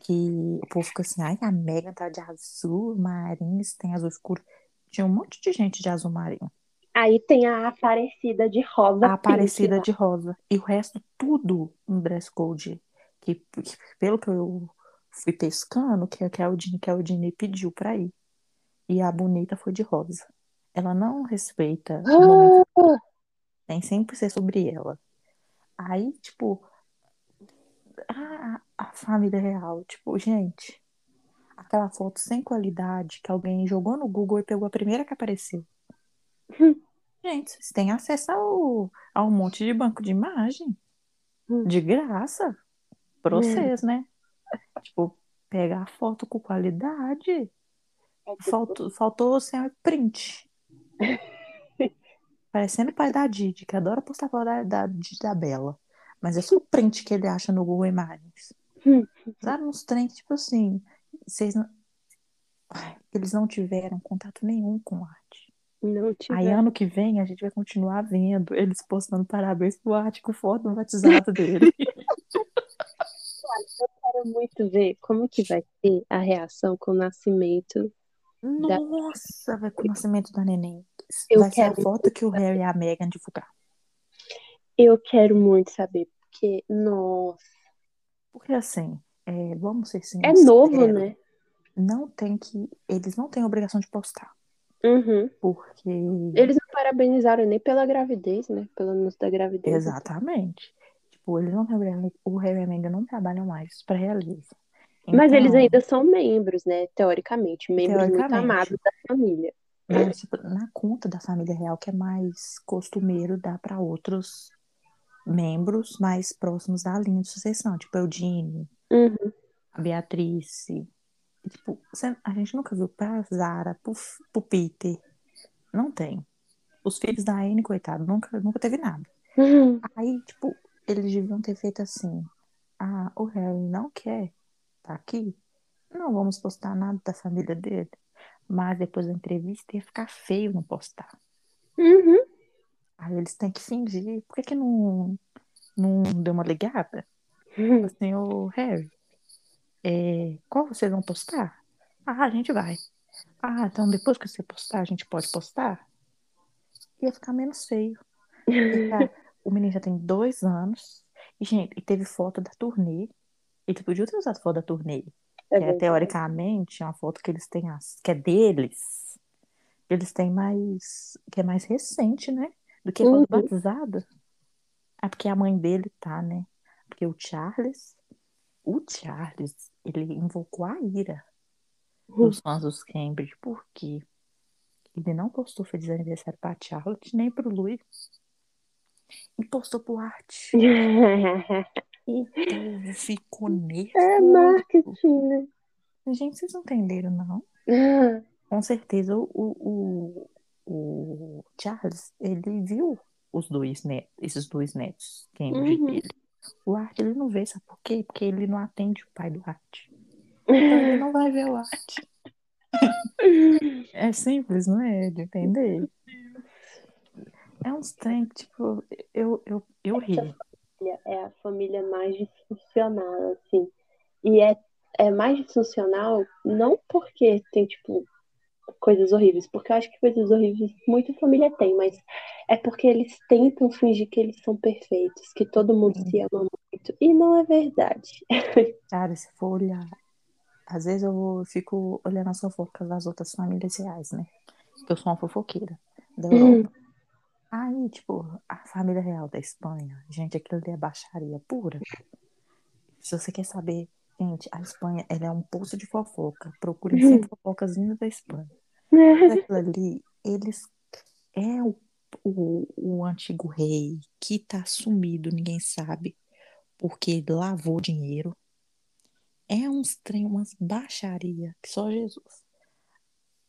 Que o povo fica assim, ai, a Megan tá de azul marinho, tem azul escuro. Tinha um monte de gente de azul marinho. Aí tem a Aparecida de rosa A Aparecida pink. de rosa. E o resto, tudo um dress code. Que, que pelo que eu fui pescando, que, que a Eudine, que a Eudine pediu pra ir. E a bonita foi de rosa. Ela não respeita Ah, tem sempre ser sobre ela. Aí, tipo, a, a família real, tipo, gente, aquela foto sem qualidade que alguém jogou no Google e pegou a primeira que apareceu. Hum. Gente, vocês têm acesso ao, a um monte de banco de imagem. Hum. De graça. Pra vocês, né? Tipo, pegar a foto com qualidade. Faltou, faltou ser print. Parecendo o pai da Didi, que adora postar foto da, da Didi da Bela. Mas é só o print que ele acha no Google Imagens. Sabe, uns trem, tipo assim, vocês não... Ai, eles não tiveram contato nenhum com arte. Não Aí tiver. ano que vem a gente vai continuar vendo eles postando parabéns pro Arte com foto do batizado dele. quero muito ver como que vai ser a reação com o nascimento. Nossa, vai com o nascimento da neném. Eu vai ser a quero foto que o Harry e a Meghan divulgar. Eu quero muito saber, porque, nossa, Porque assim, é, vamos ser é sinceros. novo, né? Não tem que. Eles não têm obrigação de postar. Uhum. Porque. Eles não parabenizaram nem pela gravidez, né? Pelo anúncio da gravidez. Exatamente. Tipo, eles não obrigação. O Harry e a Meghan não trabalham mais pra realiza. Mas eles Então, ainda são membros, né? Teoricamente. Membros muito Teoricamente. amados da família. Mas, tipo, na conta da família real, que é mais costumeiro dar para outros membros mais próximos da linha de sucessão, tipo Eudine, Uhum. a Beatriz. Tipo, a gente nunca viu pra Zara, pro, pro Peter. Não tem. Os filhos da Anne, coitado, nunca, nunca teve nada. Uhum. Aí, tipo, eles deviam ter feito assim. Ah, o Harry não quer tá aqui? Não vamos postar nada da família dele. Mas depois da entrevista ia ficar feio não postar. Uhum. Aí eles têm que fingir. Por que, que não, não deu uma ligada? Uhum. Assim, ô Harry, é, qual vocês vão postar? Ah, a gente vai. Ah, então depois que você postar, a gente pode postar? Ia ficar menos feio. Fica- o menino já tem dois anos. E, gente, e teve foto da turnê. Ele podia ter usado foto da turnê. É que é, teoricamente é uma foto que eles têm, as, que é deles. Eles têm mais, que é mais recente, né? Do que a foto Uhum. batizada. É porque a mãe dele tá, né? Porque o Charles, o Charles, ele invocou a ira dos fãs dos Cambridge, porque ele não postou feliz aniversário pra Charlotte, nem pro Louis. E postou pro Art. O povo ficou nervoso. É marketing, né? Gente, vocês não entenderam, não? Ah, Com certeza o, o, o Charles, ele viu os dois netos, esses dois netos, Cambridge Uhum. dele. O Art, ele não vê, sabe por quê? Porque ele não atende o pai do Art. Então ele não vai ver o Art. É simples, não é? De entender. É uns trem tipo, eu, eu, eu ri. é a família mais disfuncional, assim. E é, é mais disfuncional não porque tem, tipo, coisas horríveis, porque eu acho que coisas horríveis muita família tem, mas é porque eles tentam fingir que eles são perfeitos, que todo mundo se ama muito. E não é verdade. Cara, se for olhar, às vezes eu fico olhando as fofocas das outras famílias reais, né? Eu sou uma fofoqueira da Europa. Aí, tipo, a família real da Espanha, gente, aquilo ali é baixaria pura. Se você quer saber, gente, a Espanha, ela é um poço de fofoca. Procurem sempre fofocas vindas da Espanha. Mas aquilo ali, eles é o, o, o antigo rei que tá sumido, ninguém sabe, porque ele lavou dinheiro. É uns trem, umas baixaria que só Jesus.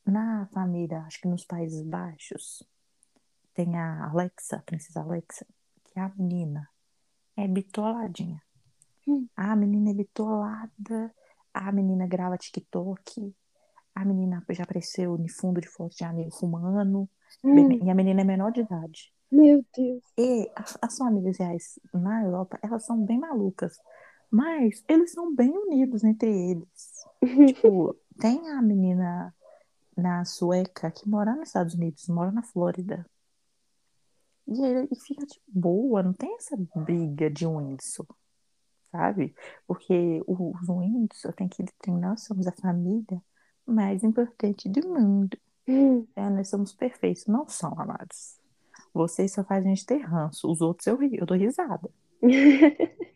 Na família, acho que nos Países Baixos, tem a Alexa, a princesa Alexa, que é a menina é bitoladinha. Hum. A menina é bitolada, a menina grava TikTok, a menina já apareceu no fundo de foto de amigo fumando, Hum, e a menina é menor de idade. meu Deus. E as, as famílias reais na Europa, elas são bem malucas, mas eles são bem unidos entre eles. Tipo, tem a menina na sueca que mora nos Estados Unidos, mora na Flórida. E ele e fica de boa, não tem essa briga de Windsor, sabe? Porque os Windsor tem que ter nós somos a família mais importante do mundo. Hum, É, nós somos perfeitos. Não são, amados. Vocês só fazem a gente ter ranço. Os outros eu ri, eu dou risada.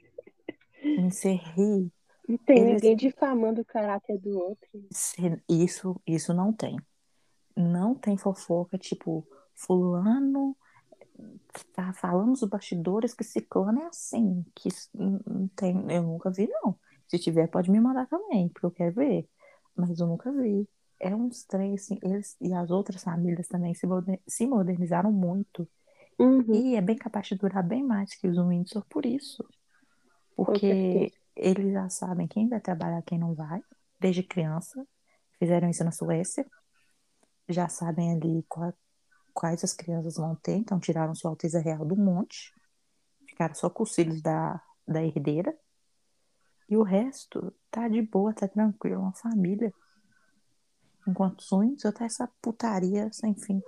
Você ri. Não tem Eles- ninguém difamando o caráter do outro. Isso, isso não tem. Não tem fofoca, tipo, fulano tá falando nos bastidores que ciclano é assim, que não tem, eu nunca vi, não. Se tiver, pode me mandar também, porque eu quero ver. Mas eu nunca vi. É uns trem, assim, eles e as outras famílias também se, moder- se modernizaram muito. Uhum, E é bem capaz de durar bem mais que os Windsor por isso. Porque eles já sabem quem vai trabalhar, quem não vai, desde criança. Fizeram isso na Suécia. Já sabem ali qual- quais as crianças vão ter, então tiraram sua Alteza Real do monte. Ficaram só com os filhos da, da herdeira. E o resto tá de boa, tá tranquilo, uma família. Enquanto os Windsor tá essa putaria sem fim.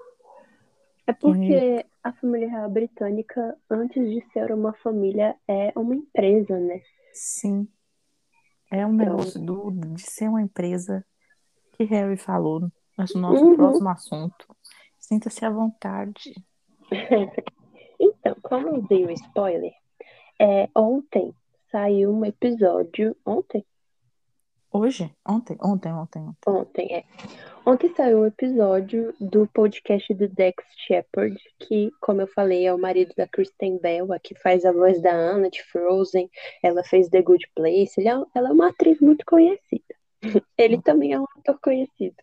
É porque a família real britânica, antes de ser uma família, é uma empresa, né? Sim. É um Então- negócio do, de ser uma empresa que Harry falou no nosso Uhum. próximo assunto. Sinta-se à vontade. Então, como eu dei o spoiler, é, ontem saiu um episódio. Ontem? Hoje? Ontem? Ontem, ontem, ontem. Ontem, é. Ontem saiu um episódio do podcast do Dex Shepard, que, como eu falei, é o marido da Kristen Bell, a que faz a voz da Anna de Frozen. Ela fez The Good Place. É- ela é uma atriz muito conhecida. Ele também é um ator conhecido.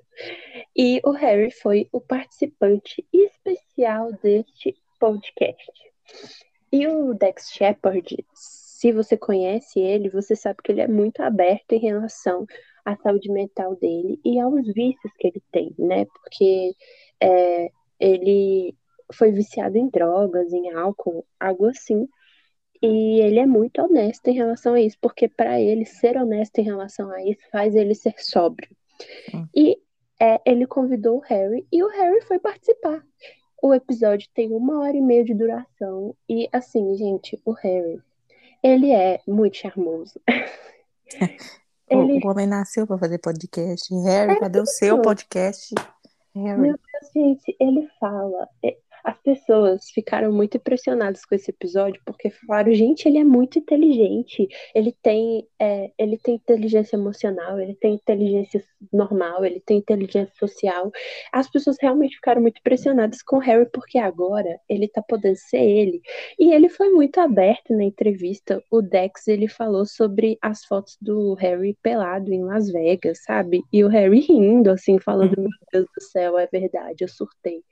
E o Harry foi o participante especial deste podcast. E o Dex Shepard, se você conhece ele, você sabe que ele é muito aberto em relação à saúde mental dele e aos vícios que ele tem, né? Porque é, ele foi viciado em drogas, em álcool, algo assim. E ele é muito honesto em relação a isso, porque para ele ser honesto em relação a isso faz ele ser sóbrio. Hum. E é, ele convidou o Harry e o Harry foi participar. O episódio tem uma hora e meia de duração e assim, gente, o Harry, ele é muito charmoso. O, Ele- o homem nasceu para fazer podcast. Harry, cadê o seu podcast? Harry. Meu Deus, gente, ele fala. As pessoas ficaram muito impressionadas com esse episódio porque falaram, gente, ele é muito inteligente. Ele tem, é, ele tem inteligência emocional, ele tem inteligência normal, ele tem inteligência social. As pessoas realmente ficaram muito impressionadas com o Harry porque agora ele tá podendo ser ele. E ele foi muito aberto na entrevista. O Dex, ele falou sobre as fotos do Harry pelado em Las Vegas, sabe? E o Harry rindo, assim, falando, meu Deus do céu, é verdade, eu surtei.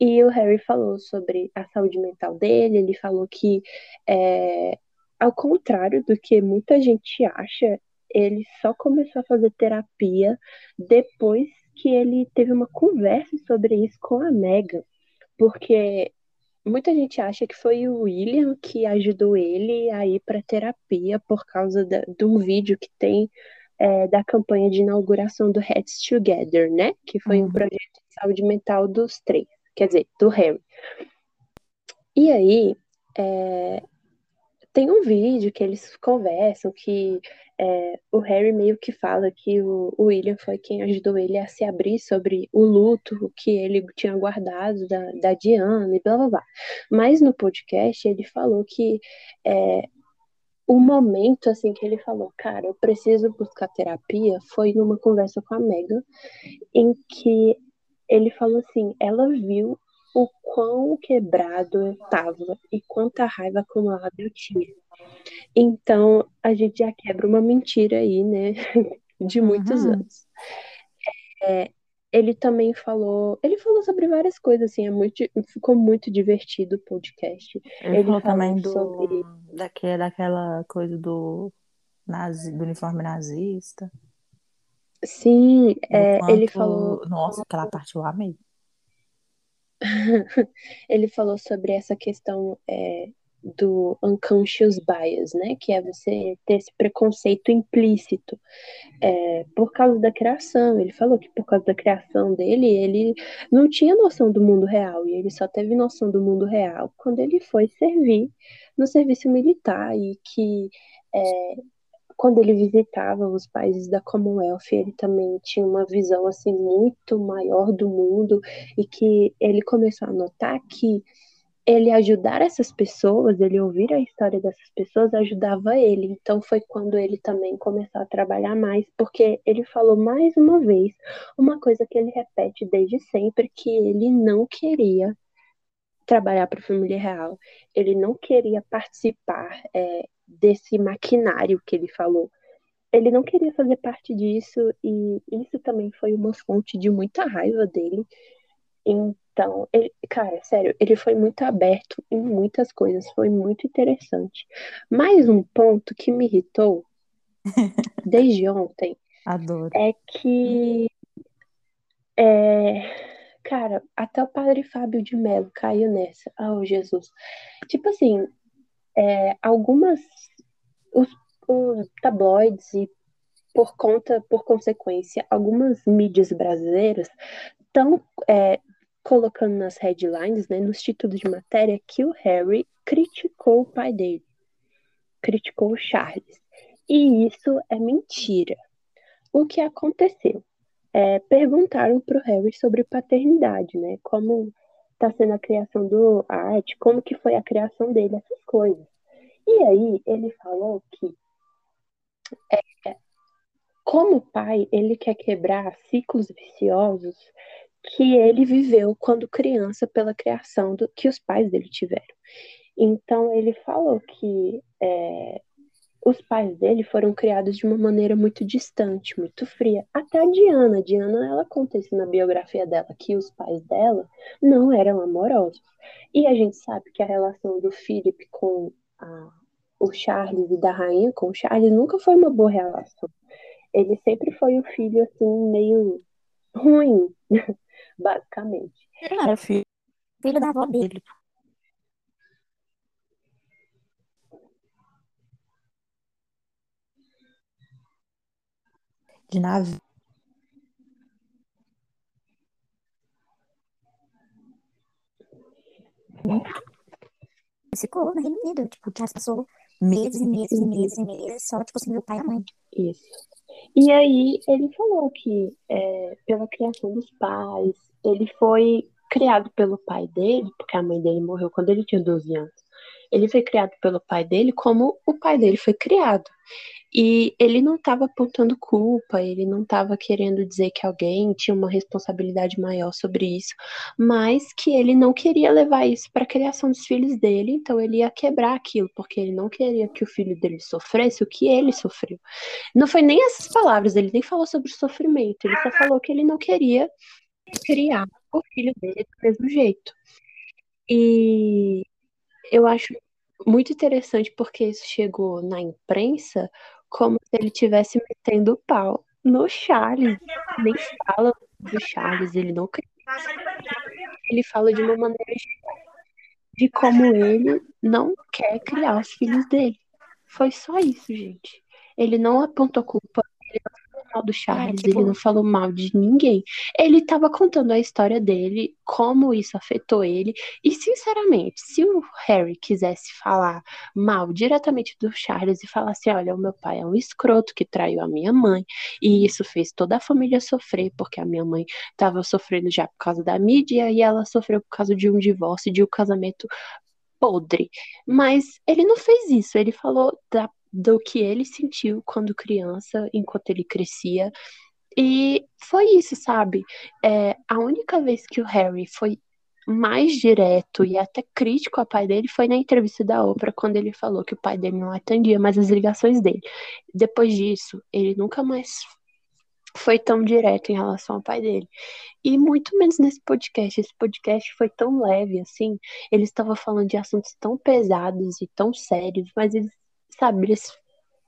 E o Harry falou sobre a saúde mental dele, ele falou que, é, ao contrário do que muita gente acha, ele só começou a fazer terapia depois que ele teve uma conversa sobre isso com a Megan, porque muita gente acha que foi o William que ajudou ele a ir para terapia por causa da- de um vídeo que tem é, da campanha de inauguração do Heads Together, né? Que foi um Uhum. projeto de saúde mental dos três, quer dizer, do Harry. E aí, é, tem um vídeo que eles conversam que é, o Harry meio que fala que o, o William foi quem ajudou ele a se abrir sobre o luto que ele tinha guardado da, da Diana e blá blá blá. Mas no podcast ele falou que é, o momento assim que ele falou, cara, eu preciso buscar terapia, foi numa conversa com a Megan, em que ele falou assim, ela viu o quão quebrado eu tava e quanta raiva acumulada eu tinha. Então, a gente já quebra uma mentira aí, né? De muitos Uhum. anos. É, ele também falou. Ele falou sobre várias coisas, assim, é muito, ficou muito divertido o podcast. Ele, Ele falou também do, sobre- daque- daquela coisa do, nazi, do uniforme nazista. Sim, é, ele quanto- falou. Nossa, aquela parte eu amei. ele falou sobre essa questão é, do unconscious bias, né? Que é você ter esse preconceito implícito é, por causa da criação. Ele falou que por causa da criação dele, ele não tinha noção do mundo real e ele só teve noção do mundo real quando ele foi servir no serviço militar e que é, quando ele visitava os países da Commonwealth, ele também tinha uma visão assim muito maior do mundo e que ele começou a notar que ele ajudar essas pessoas, ele ouvir a história dessas pessoas ajudava ele. Então foi quando ele também começou a trabalhar mais, porque ele falou mais uma vez uma coisa que ele repete desde sempre que ele não queria trabalhar para a família real. Ele não queria participar é, desse maquinário que ele falou. Ele não queria fazer parte disso e isso também foi uma fonte de muita raiva dele. Então, ele, cara, sério, ele foi muito aberto em muitas coisas, foi muito interessante. Mais um ponto que me irritou desde ontem Adoro. é que, é, cara, até o padre Fábio de Mello caiu nessa. Oh, Jesus. Tipo assim, é, algumas. Os, os tabloides e, por conta, por consequência, algumas mídias brasileiras estão é, colocando nas headlines, né, nos títulos de matéria, que o Harry criticou o pai dele. Criticou o Charles. E isso é mentira. O que aconteceu? É, perguntaram para o Harry sobre paternidade, né? Como está sendo a criação do Art, como que foi a criação dele, essas coisas. E aí ele falou que é, como pai, ele quer quebrar ciclos viciosos que ele viveu quando criança pela criação do, que os pais dele tiveram. Então ele falou que é, os pais dele foram criados de uma maneira muito distante, muito fria. Até a Diana, a Diana, ela conta isso na biografia dela, que os pais dela não eram amorosos. E a gente sabe que a relação do Philip com a, o Charles e da rainha com o Charles nunca foi uma boa relação. Ele sempre foi o filho, assim, meio ruim, basicamente. Ele era filho, filho da avó dele. De nave. Ficou no Reino Unido. Tipo, já passou meses e meses e meses e meses só, tipo assim, meu pai e a mãe. Isso. E aí ele falou que é, pela criação dos pais, ele foi criado pelo pai dele, porque a mãe dele morreu quando ele tinha 12 anos. Ele foi criado pelo pai dele como o pai dele foi criado. E ele não estava apontando culpa, ele não estava querendo dizer que alguém tinha uma responsabilidade maior sobre isso, mas que ele não queria levar isso para a criação dos filhos dele, então ele ia quebrar aquilo, porque ele não queria que o filho dele sofresse o que ele sofreu. Não foi nem essas palavras, ele nem falou sobre o sofrimento, ele só falou que ele não queria criar o filho dele do mesmo jeito. E eu acho muito interessante porque isso chegou na imprensa como se ele tivesse metendo o pau no Charles. Nem fala do Charles, ele não ele fala de uma maneira de como ele não quer criar os filhos dele. Foi só isso, gente. Ele não apontou culpa, ele não mal do Charles, tipo... ele não falou mal de ninguém. Ele estava contando a história dele, como isso afetou ele. E, sinceramente, se o Harry quisesse falar mal diretamente do Charles e falasse: olha, o meu pai é um escroto que traiu a minha mãe, e isso fez toda a família sofrer, porque a minha mãe estava sofrendo já por causa da mídia e ela sofreu por causa de um divórcio, de um casamento podre. Mas ele não fez isso, ele falou da do que ele sentiu quando criança, enquanto ele crescia. E foi isso, sabe? É, a única vez que o Harry foi mais direto e até crítico ao pai dele foi na entrevista da Oprah, quando ele falou que o pai dele não atendia mais as ligações dele. Depois disso, ele nunca mais foi tão direto em relação ao pai dele. E muito menos nesse podcast. Esse podcast foi tão leve, assim. Ele estava falando de assuntos tão pesados e tão sérios, mas eles, sabe, eles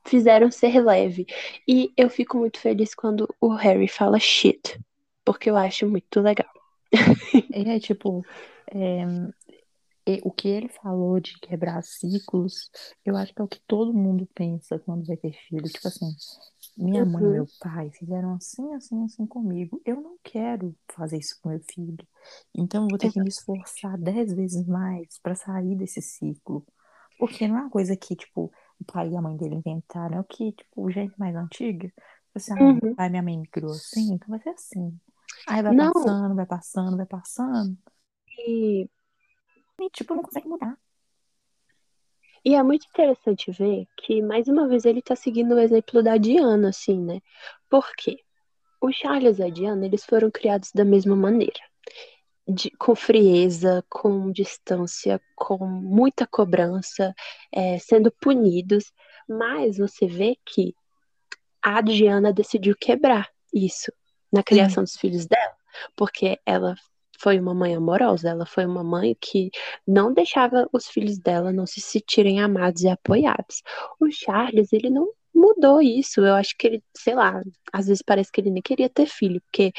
fizeram ser leve. E eu fico muito feliz quando o Harry fala shit, porque eu acho muito legal. É tipo, é, o que ele falou de quebrar ciclos, eu acho que é o que todo mundo pensa quando vai ter filho. Tipo assim, minha mãe e meu pai fizeram assim, assim, assim comigo. Eu não quero fazer isso com meu filho. Então eu vou ter que me esforçar dez vezes mais para sair desse ciclo. Porque não é uma coisa que, tipo, o pai e a mãe dele inventaram, é o que, tipo, gente mais antiga. Tipo assim, ah, pai minha mãe me criou assim, então vai ser assim. Aí vai Não. passando, vai passando, vai passando. E, E, tipo, não consegue mudar. e é muito interessante ver que, mais uma vez, ele tá seguindo o exemplo da Diana, assim, né? Por quê? O Charles e a Diana, eles foram criados da mesma maneira. De- com frieza, com distância, com muita cobrança, é, sendo punidos. Mas você vê que a Diana decidiu quebrar isso na criação dos filhos dela, porque ela foi uma mãe amorosa, ela foi uma mãe que não deixava os filhos dela não se sentirem amados e apoiados. O Charles, ele não mudou isso. Eu acho que ele, sei lá, às vezes parece que ele nem queria ter filho, porque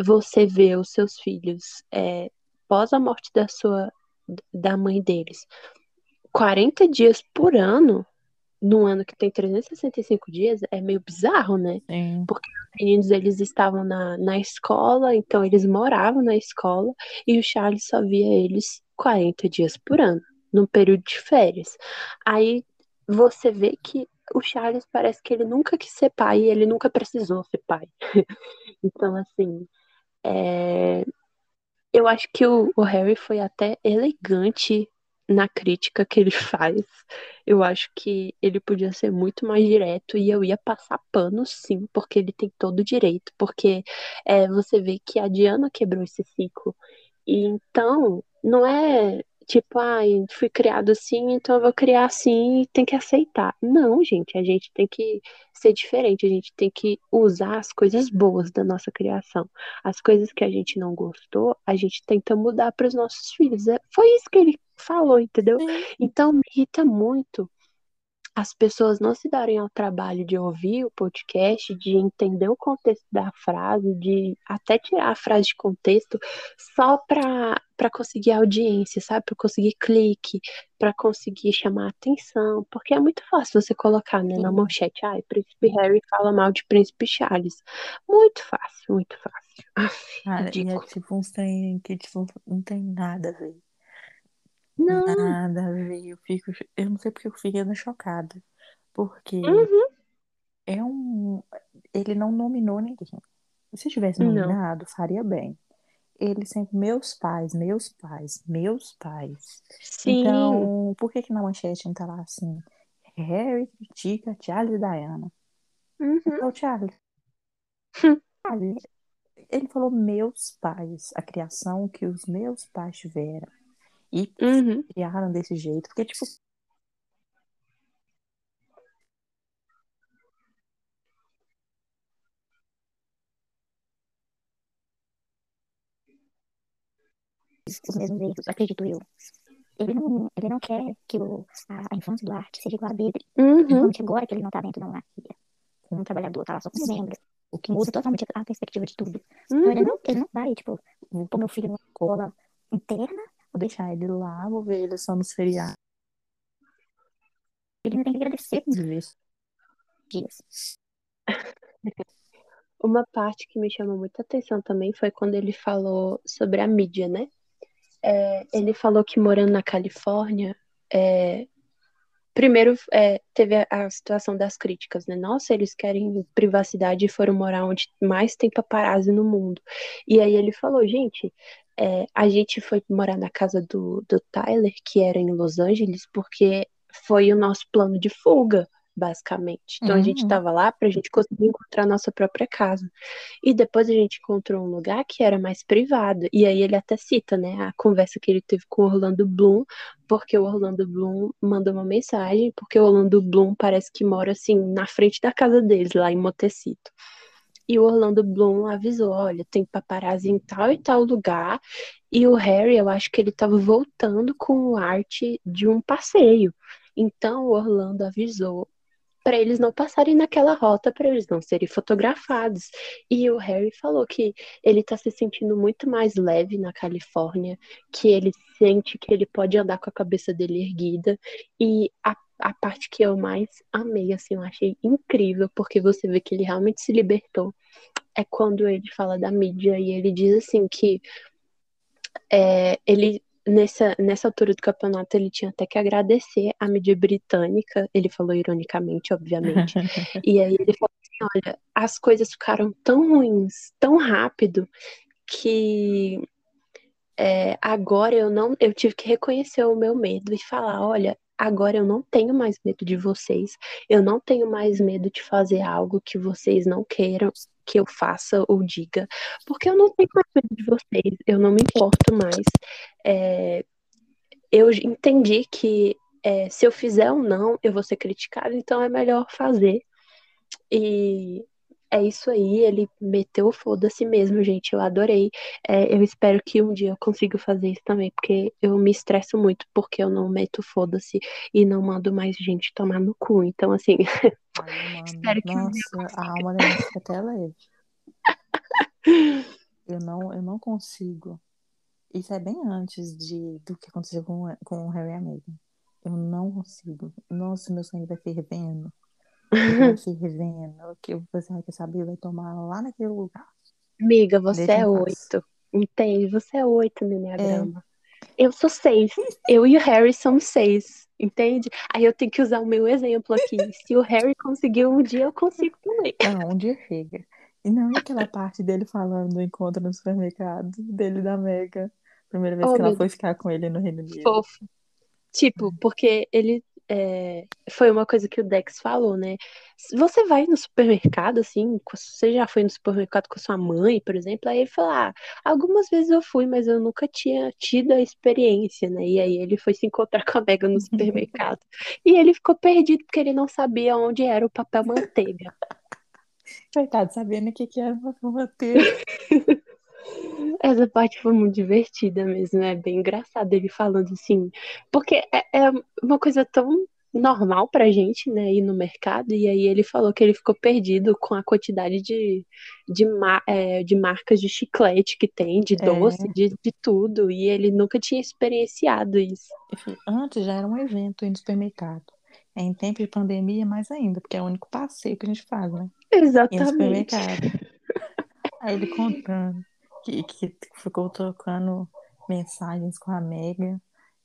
você vê os seus filhos é, pós a morte da sua da mãe deles, 40 dias por ano, num ano que tem 365 dias, é meio bizarro, né? Sim. Porque os meninos, eles estavam na, na escola, então eles moravam na escola, e o Charles só via eles 40 dias por ano, num período de férias. Aí você vê que o Charles parece que ele nunca quis ser pai e ele nunca precisou ser pai. então, assim, é, eu acho que o, o Harry foi até elegante na crítica que ele faz. Eu acho que ele podia ser muito mais direto e eu ia passar pano sim, porque ele tem todo o direito. Porque é, você vê que a Diana quebrou esse ciclo. E então, não é tipo, ai, fui criado assim, então eu vou criar assim e tem que aceitar. Não, gente, a gente tem que ser diferente, a gente tem que usar as coisas boas da nossa criação. As coisas que a gente não gostou, a gente tenta mudar para os nossos filhos. É, foi isso que ele falou, entendeu? Então me irrita muito as pessoas não se darem ao trabalho de ouvir o podcast, de entender o contexto da frase, de até tirar a frase de contexto só para conseguir audiência, sabe? Para conseguir clique, para conseguir chamar atenção, porque é muito fácil você colocar, né, na manchete, ai, Príncipe Harry fala mal de Príncipe Charles. Muito fácil, muito fácil. Aff, Cara, e é tipo uns trem que tipo, não tem nada a ver. Não, Nada ver. Eu fico, eu não sei porque eu ainda chocada. Porque uhum, é um. Ele não nominou ninguém. Se tivesse não. nominado, faria bem. Ele sempre, meus pais, meus pais, meus pais. Sim, Então, por que que na manchete não tá lá assim? Harry critica Charles e Diana. uhum, falou, Charles. Charles, Ele falou meus pais, a criação que os meus pais tiveram. E uhum. criaram desse jeito. Porque, tipo, os mesmos erros, acredito eu. Ele não, ele não quer que o, a, a infância do arte seja igual a dele. Uhum. Principalmente agora que ele não tá dentro da monarquia. Como um trabalhador, tá lá só como membro. o que Muda totalmente a perspectiva de tudo. Então ele Uhum. não, ele não vai, tipo, pôr meu filho numa escola interna. Vou deixar ele lá, vou ver ele só nos feriados. Ele tem que agradecer por ver. dias. Uma parte que me chamou muita atenção também foi quando ele falou sobre a mídia, né? É, ele falou que morando na Califórnia, é, primeiro é, teve a, situação das críticas, né? Nossa, eles querem privacidade e foram morar onde mais tem paparazzi no mundo. E aí ele falou, gente, é, a gente foi morar na casa do, do Tyler, que era em Los Angeles, porque foi o nosso plano de fuga. Basicamente. Então uhum. a gente estava lá para a gente conseguir encontrar a nossa própria casa. E depois a gente encontrou um lugar que era mais privado. E aí ele até cita, né, a conversa que ele teve com o Orlando Bloom, porque o Orlando Bloom mandou uma mensagem, porque o Orlando Bloom parece que mora assim na frente da casa deles, lá em Motecito. E o Orlando Bloom avisou: olha, tem paparazzi em tal e tal lugar. E o Harry, eu acho que ele estava voltando com o arte de um passeio. Então o Orlando avisou para eles não passarem naquela rota, para eles não serem fotografados. E o Harry falou que ele está se sentindo muito mais leve na Califórnia, que ele sente que ele pode andar com a cabeça dele erguida. E a, a parte que eu mais amei, assim, eu achei incrível, porque você vê que ele realmente se libertou, é quando ele fala da mídia e ele diz assim que é, ele nessa, nessa altura do campeonato ele tinha até que agradecer a mídia britânica, ele falou ironicamente, obviamente. e aí ele falou assim: olha, as coisas ficaram tão ruins, tão rápido, que é, agora eu não eu tive que reconhecer o meu medo e falar, olha, agora eu não tenho mais medo de vocês, eu não tenho mais medo de fazer algo que vocês não queiram que eu faça ou diga, porque eu não tenho mais medo de vocês, eu não me importo mais. É, eu entendi que é, se eu fizer ou não, eu vou ser criticado, então é melhor fazer. E é isso aí, ele meteu o foda-se mesmo, gente. Eu adorei. É, eu espero que um dia eu consiga fazer isso também, porque eu me estresso muito porque eu não meto foda-se e não mando mais gente tomar no cu. Então, assim, Ai, espero que Nossa, um dia eu consiga. a alma da até leve. Eu não, eu não consigo. Isso é bem antes de, do que aconteceu com, com o Harry e a Meghan. Eu não consigo. Nossa, meu sangue vai fervendo se revendo, que você vai saber, vai tomar lá naquele lugar. Amiga, você Deixa é oito. Entende? Você é oito no Enneagrama. É. Eu sou seis. Eu e o Harry somos seis. Entende? Aí eu tenho que usar o meu exemplo aqui. Se o Harry conseguiu um dia, eu consigo também. Não, um dia chega. E não é aquela parte dele falando do encontro no supermercado, dele da Mega. Primeira vez oh, que ela foi ficar com ele no Reino Unido. Fofo. Tipo, porque ele é, foi uma coisa que o Dex falou, né? Você vai no supermercado, assim, você já foi no supermercado com sua mãe, por exemplo, aí ele falou, ah, algumas vezes eu fui, mas eu nunca tinha tido a experiência, né? E aí ele foi se encontrar com a Mega no supermercado. e ele ficou perdido porque ele não sabia onde era o papel manteiga. Coitado, sabendo o que, que era o papel manteiga. Essa parte foi muito divertida mesmo, é bem engraçado ele falando assim, porque é, é uma coisa tão normal pra gente, né, ir no mercado, e aí ele falou que ele ficou perdido com a quantidade de, de, é, de marcas de chiclete que tem, de é. doce, é. de, de tudo, e ele nunca tinha experienciado isso. Antes já era um evento ir no supermercado. Em tempo de pandemia, mais ainda, porque é o único passeio que a gente faz, né? Exatamente. Aí ele contando que, que ficou trocando mensagens com a Mega,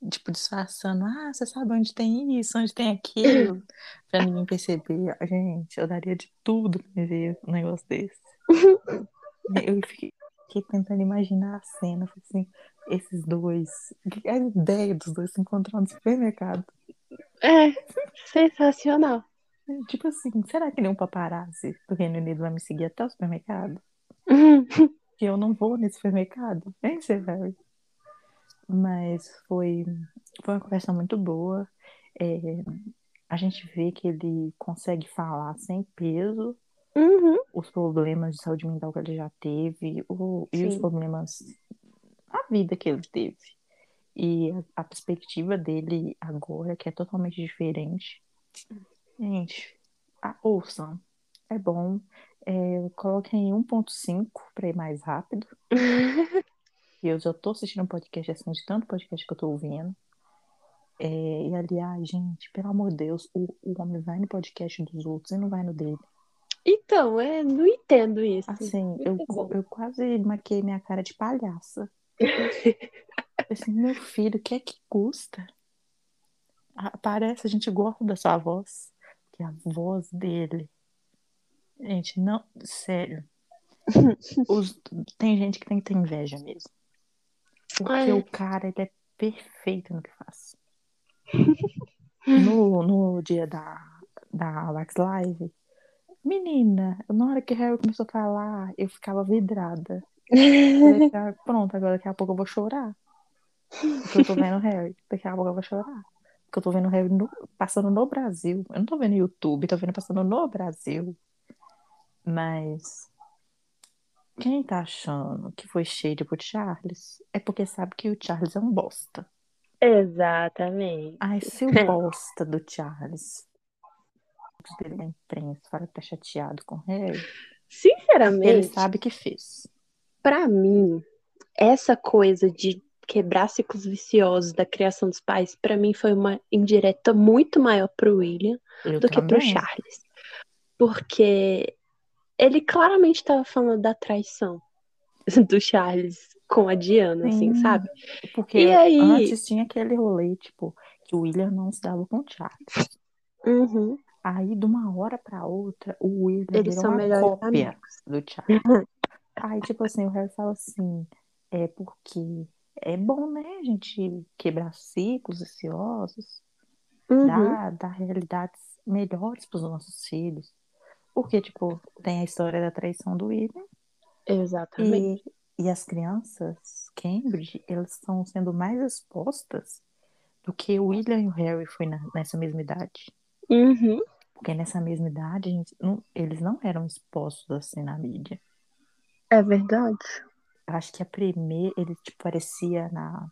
tipo, disfarçando, ah, você sabe onde tem isso, onde tem aquilo, pra ninguém perceber. Gente, eu daria de tudo pra ver um negócio desse. eu fiquei, fiquei, tentando imaginar a cena, assim, esses dois, a ideia dos dois se encontrando no supermercado. É, sensacional. Tipo assim, será que nenhum paparazzi do Reino Unido vai me seguir até o supermercado? que eu não vou nesse supermercado. Hein, Harry? Mas foi, foi uma conversa muito boa. É, a gente vê que ele consegue falar sem peso uhum. os problemas de saúde mental que ele já teve o, e os problemas a vida que ele teve. E a, a perspectiva dele agora, que é totalmente diferente. Gente, a, ouçam. É bom. É, coloquem 1.5 para ir mais rápido. e eu já tô assistindo um podcast assim, de tanto podcast que eu tô ouvindo. É, e aliás, gente, pelo amor de Deus, o, o homem vai no podcast dos outros e não vai no dele. Então, é, não entendo isso. Assim, eu, eu quase maquei minha cara de palhaça. assim, meu filho, o que é que custa? Ah, parece, a gente gosta da sua voz. Que a voz dele Gente, não, sério. Os, tem gente que tem que ter inveja mesmo. Porque Ai. o cara, ele é perfeito no que faz. No, no dia da, da Wax Live. Menina, na hora que o Harry começou a falar, eu ficava vidrada. Eu falei, "Ah, pronto, agora daqui a pouco eu vou chorar. Porque eu tô vendo o Harry. Daqui a pouco eu vou chorar. Porque eu tô vendo o Harry no- passando no Brasil. Eu não tô vendo no YouTube, tô vendo passando no Brasil. Mas quem tá achando que foi shade pro Charles é porque sabe que o Charles é um bosta. Exatamente. Ai, se o bosta do Charles dele na imprensa fala que tá chateado com ele Sinceramente, sabe que fez. pra mim, essa coisa de quebrar ciclos viciosos da criação dos pais, pra mim foi uma indireta muito maior pro William Eu do que pro também. Charles. Porque ele claramente tava falando da traição do Charles com a Diana, assim, Sim. sabe? Porque E aí? antes tinha aquele rolê, tipo, que o William não se dava com o Charles. Uhum. Aí, de uma hora pra outra, o William Eles virou são uma cópia amigos. do Charles. Aí, tipo assim, o Harry fala assim, é porque é bom, né, a gente quebrar ciclos viciosos, Uhum. dar, dar realidades melhores pros nossos filhos. Porque, tipo, tem a história da traição do William Exatamente. e, e as crianças, Cambridge, elas estão sendo mais expostas do que o William e o Harry foi na- nessa mesma idade. Uhum. Porque nessa mesma idade, gente não- eles não eram expostos assim na mídia. É verdade. Acho que a primeira, ele tipo, aparecia na,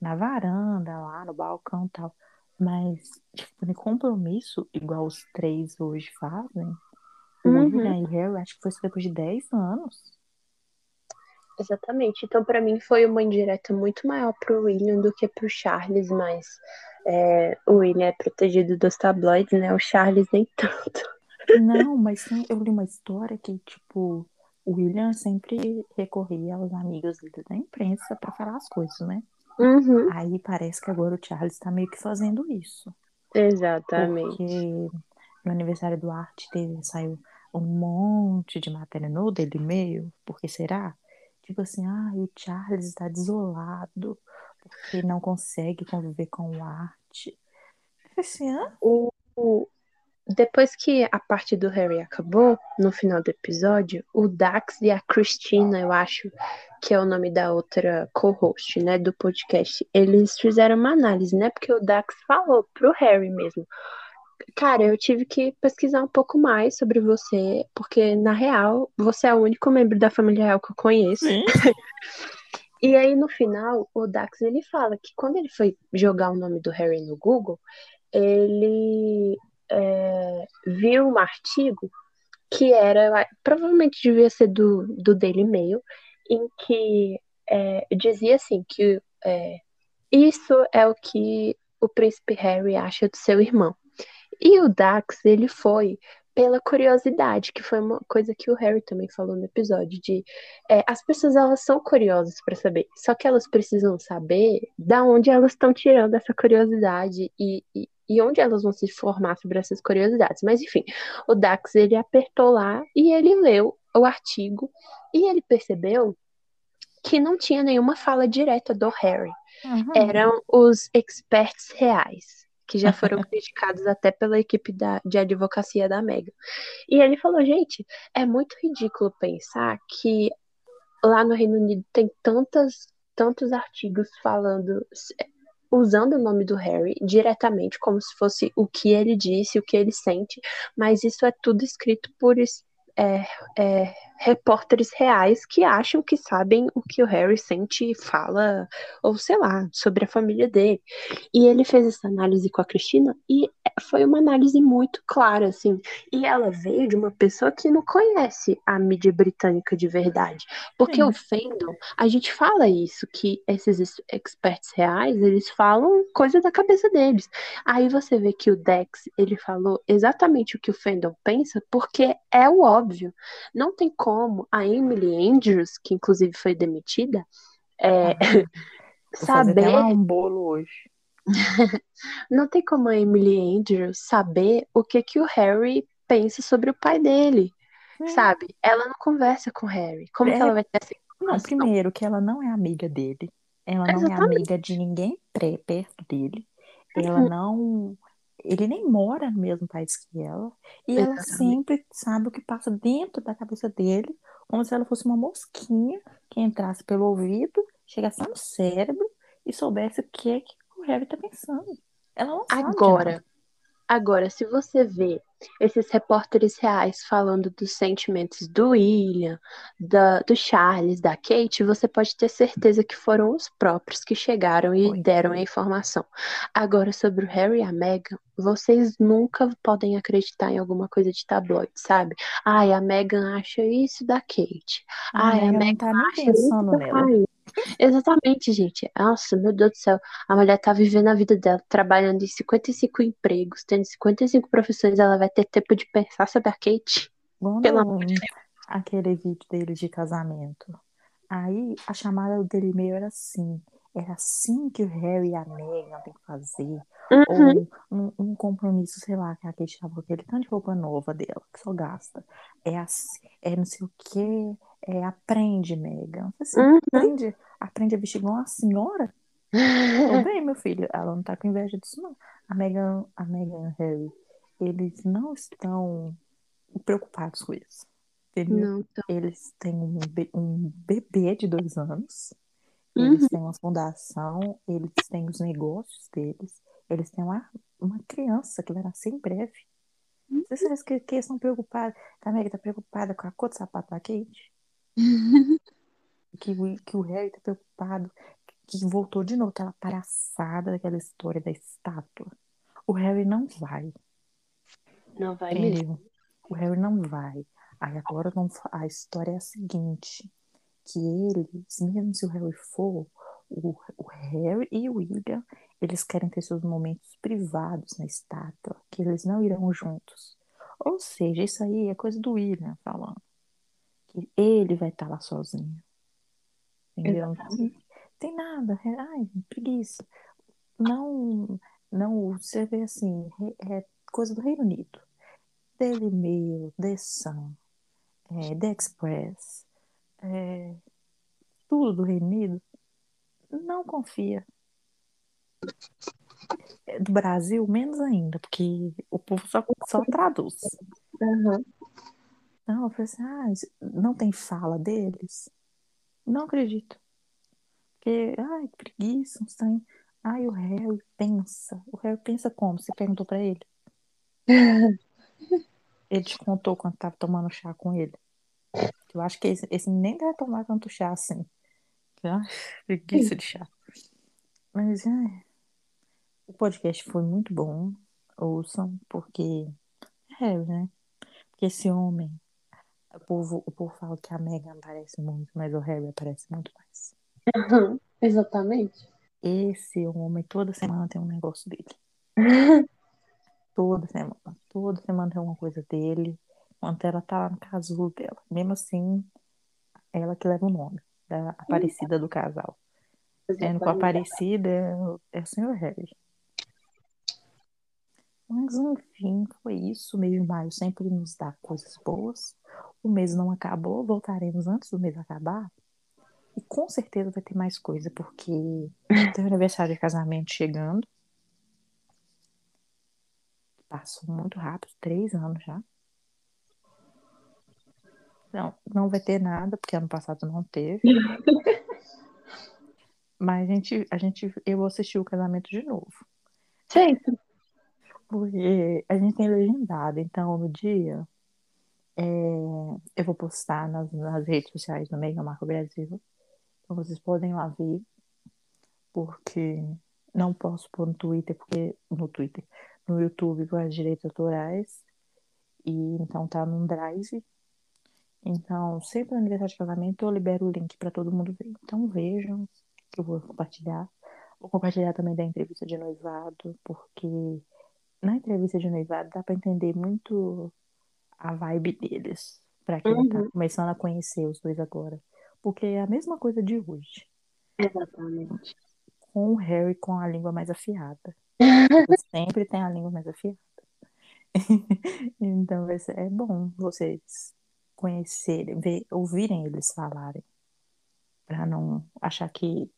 na varanda, lá no balcão e tal. Mas, tipo, em compromisso, igual os três hoje fazem, o Uhum. William e Harry, acho que foi depois de 10 anos. Exatamente. Então, pra mim, foi uma indireta muito maior pro William do que pro Charles, mas é, o William é protegido dos tabloides, né? O Charles nem tanto. Não, mas tem, eu li uma história que, tipo, o William sempre recorria aos amigos dele da imprensa pra falar as coisas, né? Uhum. Aí parece que agora o Charles tá meio que fazendo isso. Exatamente. Porque no aniversário do Arte teve, saiu um monte de matéria no Daily Mail. Por que será? Tipo assim, ah, o Charles está desolado porque não consegue conviver com o Arte. Falei assim, ah, O, o- depois que a parte do Harry acabou, no final do episódio, o Dax e a Christina, eu acho que é o nome da outra co-host, né, do podcast, eles fizeram uma análise, né, porque o Dax falou pro Harry mesmo. Cara, eu tive que pesquisar um pouco mais sobre você, porque na real, você é o único membro da família real que eu conheço. E aí, no final, o Dax ele fala que quando ele foi jogar o nome do Harry no Google, ele é, viu um artigo que era, provavelmente devia ser do, do Daily Mail, em que é, dizia assim que é, isso é o que o príncipe Harry acha do seu irmão. E o Dax, ele foi pela curiosidade, que foi uma coisa que o Harry também falou no episódio, de é, as pessoas elas são curiosas para saber, só que elas precisam saber da onde elas estão tirando essa curiosidade e, e, e onde elas vão se formar sobre essas curiosidades. Mas enfim, o Dax ele apertou lá e ele leu o artigo e ele percebeu que não tinha nenhuma fala direta do Harry Aham. eram os experts reais, que já foram criticados até pela equipe da, de advocacia da Mega. E ele falou, gente, é muito ridículo pensar que lá no Reino Unido tem tantas, tantos artigos falando, usando o nome do Harry diretamente, como se fosse o que ele disse, o que ele sente, mas isso é tudo escrito por é, é, repórteres reais que acham que sabem o que o Harry sente e fala, ou sei lá, sobre a família dele. E ele fez essa análise com a Cristina e foi uma análise muito clara, assim. E ela veio de uma pessoa que não conhece a mídia britânica de verdade. Porque Sim. o fandom, a gente fala isso, que esses ex- experts reais, eles falam coisa da cabeça deles. Aí você vê que o Dex, ele falou exatamente o que o fandom pensa, porque é o óbvio. Não tem como a Emily Andrews, que inclusive foi demitida, é, saber um bolo hoje. Não tem como a Emily Andrews saber o que que o Harry pensa sobre o pai dele, Sim. sabe? Ela não conversa com o Harry. Como que É, ela vai ter essa Não, primeiro que ela não é amiga dele. Ela não é Exatamente. amiga de ninguém pré- perto dele. Ela Uhum. não. ele nem mora no mesmo país que ela, e ela Exatamente. sempre sabe o que passa dentro da cabeça dele, como se ela fosse uma mosquinha que entrasse pelo ouvido, chegasse no cérebro e soubesse o que, é que Harry tá pensando. Ela não sabe Agora, agora, se você vê esses repórteres reais falando dos sentimentos do William, da, do Charles, da Kate, você pode ter certeza que foram os próprios que chegaram e Foi. deram a informação. Agora, sobre o Harry e a Meghan, vocês nunca podem acreditar em alguma coisa de tabloide, sabe? Ai, a Meghan acha isso da Kate. A Ai, a não Meghan tá acha isso pensando da nela. Exatamente, gente. Nossa, meu Deus do céu. A mulher tá vivendo a vida dela, trabalhando em 55 empregos, tendo 55 profissões, ela vai ter tempo de pensar sobre a Kate? Quando Pelo amor de aquele vídeo dele de casamento. Aí a chamada dele meio era assim. Era assim que o Harry e a Meghan tem que fazer. Uhum. Ou um, um compromisso, sei lá, que a Kate tava com aquele tanto de roupa nova dela, que só gasta. É assim, é não sei o quê. É, aprende. Eu falei Uhum. Assim, aprende, aprende a vestir igual uma senhora? Tô bem, meu filho. Ela não tá com inveja disso, não. A Meghan, a Meghan e o Harry, eles não estão preocupados com isso. Entendeu? Não, então. Eles têm um, be- um bebê de dois anos. Eles Uhum. têm uma fundação, eles têm os negócios deles, eles têm uma, uma criança que vai nascer em breve. Você acha que, que eles estão preocupados? A Meg tá preocupada com a cor do sapato da Kate? Que, o- que o Harry tá preocupado, que voltou de novo aquela palhaçada daquela história da estátua. O Harry não vai, Não vai mesmo. O Harry não vai. Aí agora vamos a história é a seguinte, que eles, mesmo se o Harry for, o, o Harry e o William, eles querem ter seus momentos privados na estátua, que eles não irão juntos. Ou seja, isso aí é coisa do William falando. Que ele vai estar lá sozinho. Entendeu? Exatamente. Tem nada. é- Ai, preguiça. Não, não, você vê assim, é é coisa do Reino Unido. Daily Mail, The Sun, é, The Express, é, tudo do Reino Unido, não confia. É, Do Brasil, menos ainda, porque o povo só, só traduz. Uhum. Não, eu falei assim, ah, isso- não tem fala deles? Não acredito. Porque, ai, que preguiça, um trem. Ai, o Harry pensa. O Harry pensa como? Você perguntou pra ele? Ele te contou quando tava tomando chá com ele. Eu acho que esse, esse nem deve tomar tanto chá assim. Ai, preguiça de chá. Mas, ai, o podcast foi muito bom. Ouçam, porque é Harry, né? Porque esse homem, o povo, o povo fala que a Meghan aparece muito, mas o Harry aparece muito mais. Uhum. Exatamente. Esse homem, toda semana tem um negócio dele. Toda semana. Toda semana tem uma coisa dele. Enquanto ela tá lá no casulo dela. Mesmo assim, ela que leva o nome da Aparecida do casal. Sendo com a Aparecida é o Sr. Harry. Mas enfim, foi isso. O mês de maio sempre nos dá coisas boas. O mês não acabou, voltaremos antes do mês acabar. E com certeza vai ter mais coisa, porque tem o aniversário de casamento chegando. Passou muito rápido, três anos já. Não, não vai ter nada, porque ano passado não teve. Mas a gente, a gente, eu vou assistir o casamento de novo. Sempre. Porque a gente tem legendado, então no dia é, eu vou postar nas, nas redes sociais do Mega Marco Brasil. Então vocês podem lá ver. Porque não posso pôr no Twitter, porque no Twitter, no YouTube com as direitos autorais. E então tá num drive. Então, sempre no aniversário de casamento eu libero o link para todo mundo ver. Então vejam que eu vou compartilhar. Vou compartilhar também da entrevista de noivado, porque na entrevista de noivado dá para entender muito a vibe deles, para quem tá Uhum. começando a conhecer os dois agora. Porque é a mesma coisa de hoje, Exatamente. com o Harry com a língua mais afiada. Sempre tem a língua mais afiada. então vai ser, é bom vocês conhecerem, ver, ouvirem eles falarem, para não achar que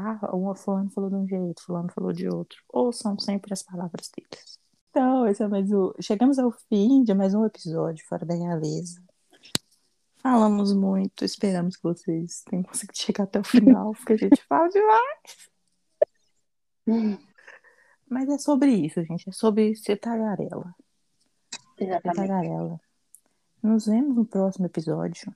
ah, uma fulano falou de um jeito, fulano falou de outro. Ouçam sempre as palavras deles. Então, esse é mais o... chegamos ao fim de mais um episódio Fora da Realeza. Falamos muito, esperamos que vocês tenham conseguido chegar até o final, porque a gente fala demais. Mas é sobre isso, gente. É sobre ser tagarela. Ser Exatamente. tagarela. Nos vemos no próximo episódio.